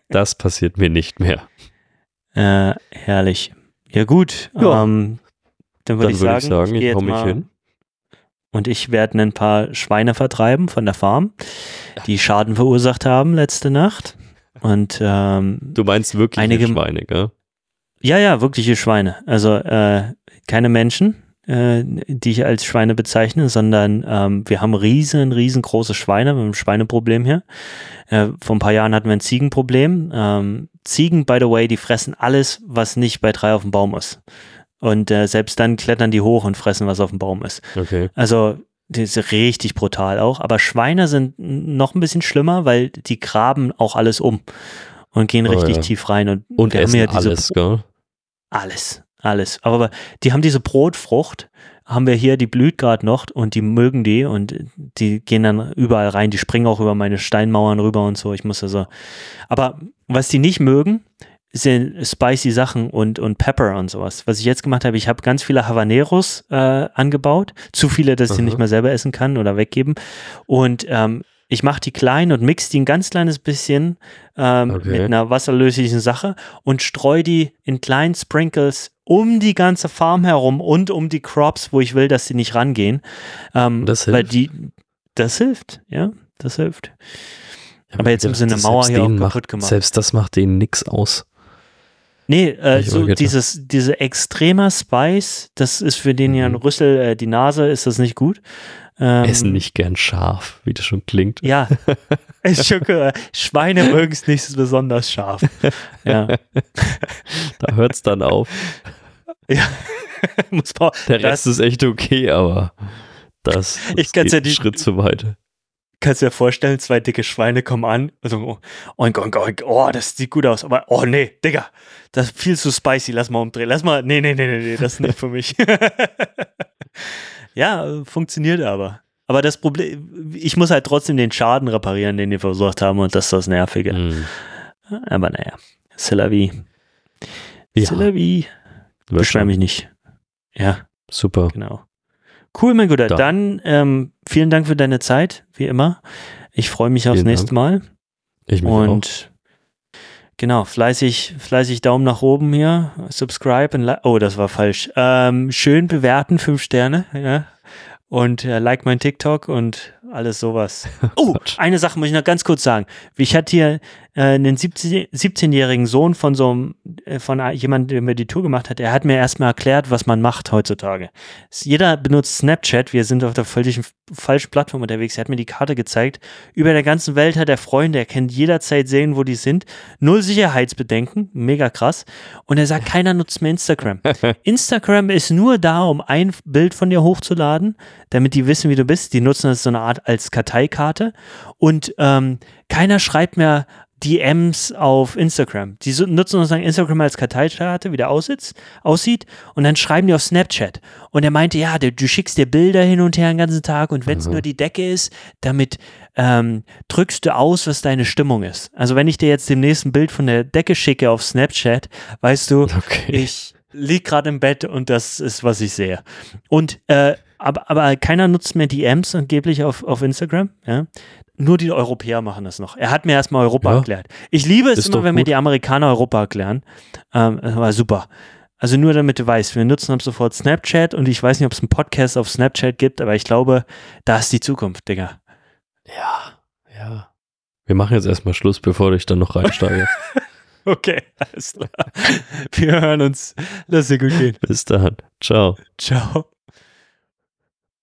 Das passiert mir nicht mehr. Äh, herrlich. Ja, gut. Ja. Ähm, dann würde ich, würd ich, sagen, ich, ich hau mich hin. Und ich werde ein paar Schweine vertreiben von der Farm, die Schaden verursacht haben letzte Nacht. Und ähm, du meinst wirkliche einige, Schweine, gell? Ja, ja, wirkliche Schweine. Also äh, keine Menschen, äh, die ich als Schweine bezeichne, sondern ähm, wir haben riesen, riesengroße Schweine, wir haben ein Schweineproblem hier. Äh, vor ein paar Jahren hatten wir ein Ziegenproblem. Ähm, Ziegen, by the way, die fressen alles, was nicht bei drei auf dem Baum ist. Und äh, selbst dann klettern die hoch und fressen, was auf dem Baum ist. Okay. Also das ist richtig brutal auch. Aber Schweine sind noch ein bisschen schlimmer, weil die graben auch alles um und gehen oh, richtig ja. tief rein. Und, und essen ja alles, gell? Alles, alles. Aber die haben diese Brotfrucht, haben wir hier, die blüht gerade noch und die mögen die und die gehen dann überall rein. Die springen auch über meine Steinmauern rüber und so. Ich muss also. Aber was die nicht mögen, sind spicy Sachen und, und Pepper und sowas. Was ich jetzt gemacht habe, ich habe ganz viele Habaneros äh, angebaut. Zu viele, dass ich die nicht mehr selber essen kann oder weggeben. Und ähm, ich mache die klein und mix die ein ganz kleines bisschen ähm, okay. mit einer wasserlöslichen Sache und streue die in kleinen Sprinkles um die ganze Farm herum und um die Crops, wo ich will, dass sie nicht rangehen. Ähm, das hilft. Weil die, das hilft, ja, das hilft. Ja, aber jetzt haben sie eine Mauer hier auch kaputt macht, gemacht. Selbst das macht denen nichts aus. Nee, äh, so dieses, diese extremer Spice, das ist für den mhm. ja ein Rüssel, äh, die Nase ist das nicht gut. Ähm, Essen nicht gern scharf, wie das schon klingt. Ja, ist schon cool. Schweine mögen es nicht besonders scharf. Ja. da hört es dann auf. Ja. Muss man, Der Rest ist echt okay, aber das, das ich geht ja einen Schritt zu weit kannst du dir vorstellen, zwei dicke Schweine kommen an, also oink, oink, oink, oh, das sieht gut aus, aber oh nee, Digga, das ist viel zu spicy, lass mal umdrehen, lass mal, nee, nee, nee, nee, nee das ist nicht für mich. ja, funktioniert aber. Aber das Problem, ich muss halt trotzdem den Schaden reparieren, den die versucht haben und das ist das Nervige. Mm. Aber naja, c'est la vie. Ja. C'est la vie. Beschwer mich nicht. Ja. Super. Genau. Cool, mein Guter. Da. Dann ähm, vielen Dank für deine Zeit, wie immer. Ich freue mich aufs vielen nächste Dank. Mal. Ich mich Und auch. genau, fleißig, fleißig Daumen nach oben hier, subscribe und like. Oh, das war falsch. Ähm, schön bewerten, fünf Sterne, ja. Und äh, like mein TikTok und alles sowas. Oh, eine Sache muss ich noch ganz kurz sagen. Ich hatte hier äh, einen 17-jährigen Sohn von so einem, äh, von jemandem, der mir die Tour gemacht hat. Er hat mir erstmal erklärt, was man macht heutzutage. Jeder benutzt Snapchat. Wir sind auf der völlig falschen Plattform unterwegs. Er hat mir die Karte gezeigt. Über der ganzen Welt hat er Freunde. Er kann jederzeit sehen, wo die sind. Null Sicherheitsbedenken. Mega krass. Und er sagt, keiner nutzt mehr Instagram. Instagram ist nur da, um ein Bild von dir hochzuladen, damit die wissen, wie du bist. Die nutzen das so eine Art als Karteikarte. Und ähm, keiner schreibt mehr DMs auf Instagram. Die nutzen sozusagen Instagram als Karteikarte, wie der aussieht, aussieht, und dann schreiben die auf Snapchat. Und er meinte, ja, du, du schickst dir Bilder hin und her den ganzen Tag und wenn es mhm. nur die Decke ist, damit ähm, drückst du aus, was deine Stimmung ist. Also wenn ich dir jetzt demnächst ein Bild von der Decke schicke auf Snapchat, weißt du, okay. ich lieg gerade im Bett und das ist, was ich sehe. Und äh, aber, aber keiner nutzt mehr DMs angeblich auf, auf Instagram. Ja? Nur die Europäer machen das noch. Er hat mir erstmal Europa ja. erklärt. Ich liebe es immer, wenn mir die Amerikaner Europa erklären. Ähm, das war super. Also nur damit du weißt, wir nutzen ab sofort Snapchat und ich weiß nicht, ob es einen Podcast auf Snapchat gibt, aber ich glaube, da ist die Zukunft, Digga. Ja, ja. Wir machen jetzt erstmal Schluss, bevor ich dann noch reinsteige. Okay, alles klar. Wir hören uns. Lass dir gut gehen. Bis dann. Ciao. Ciao.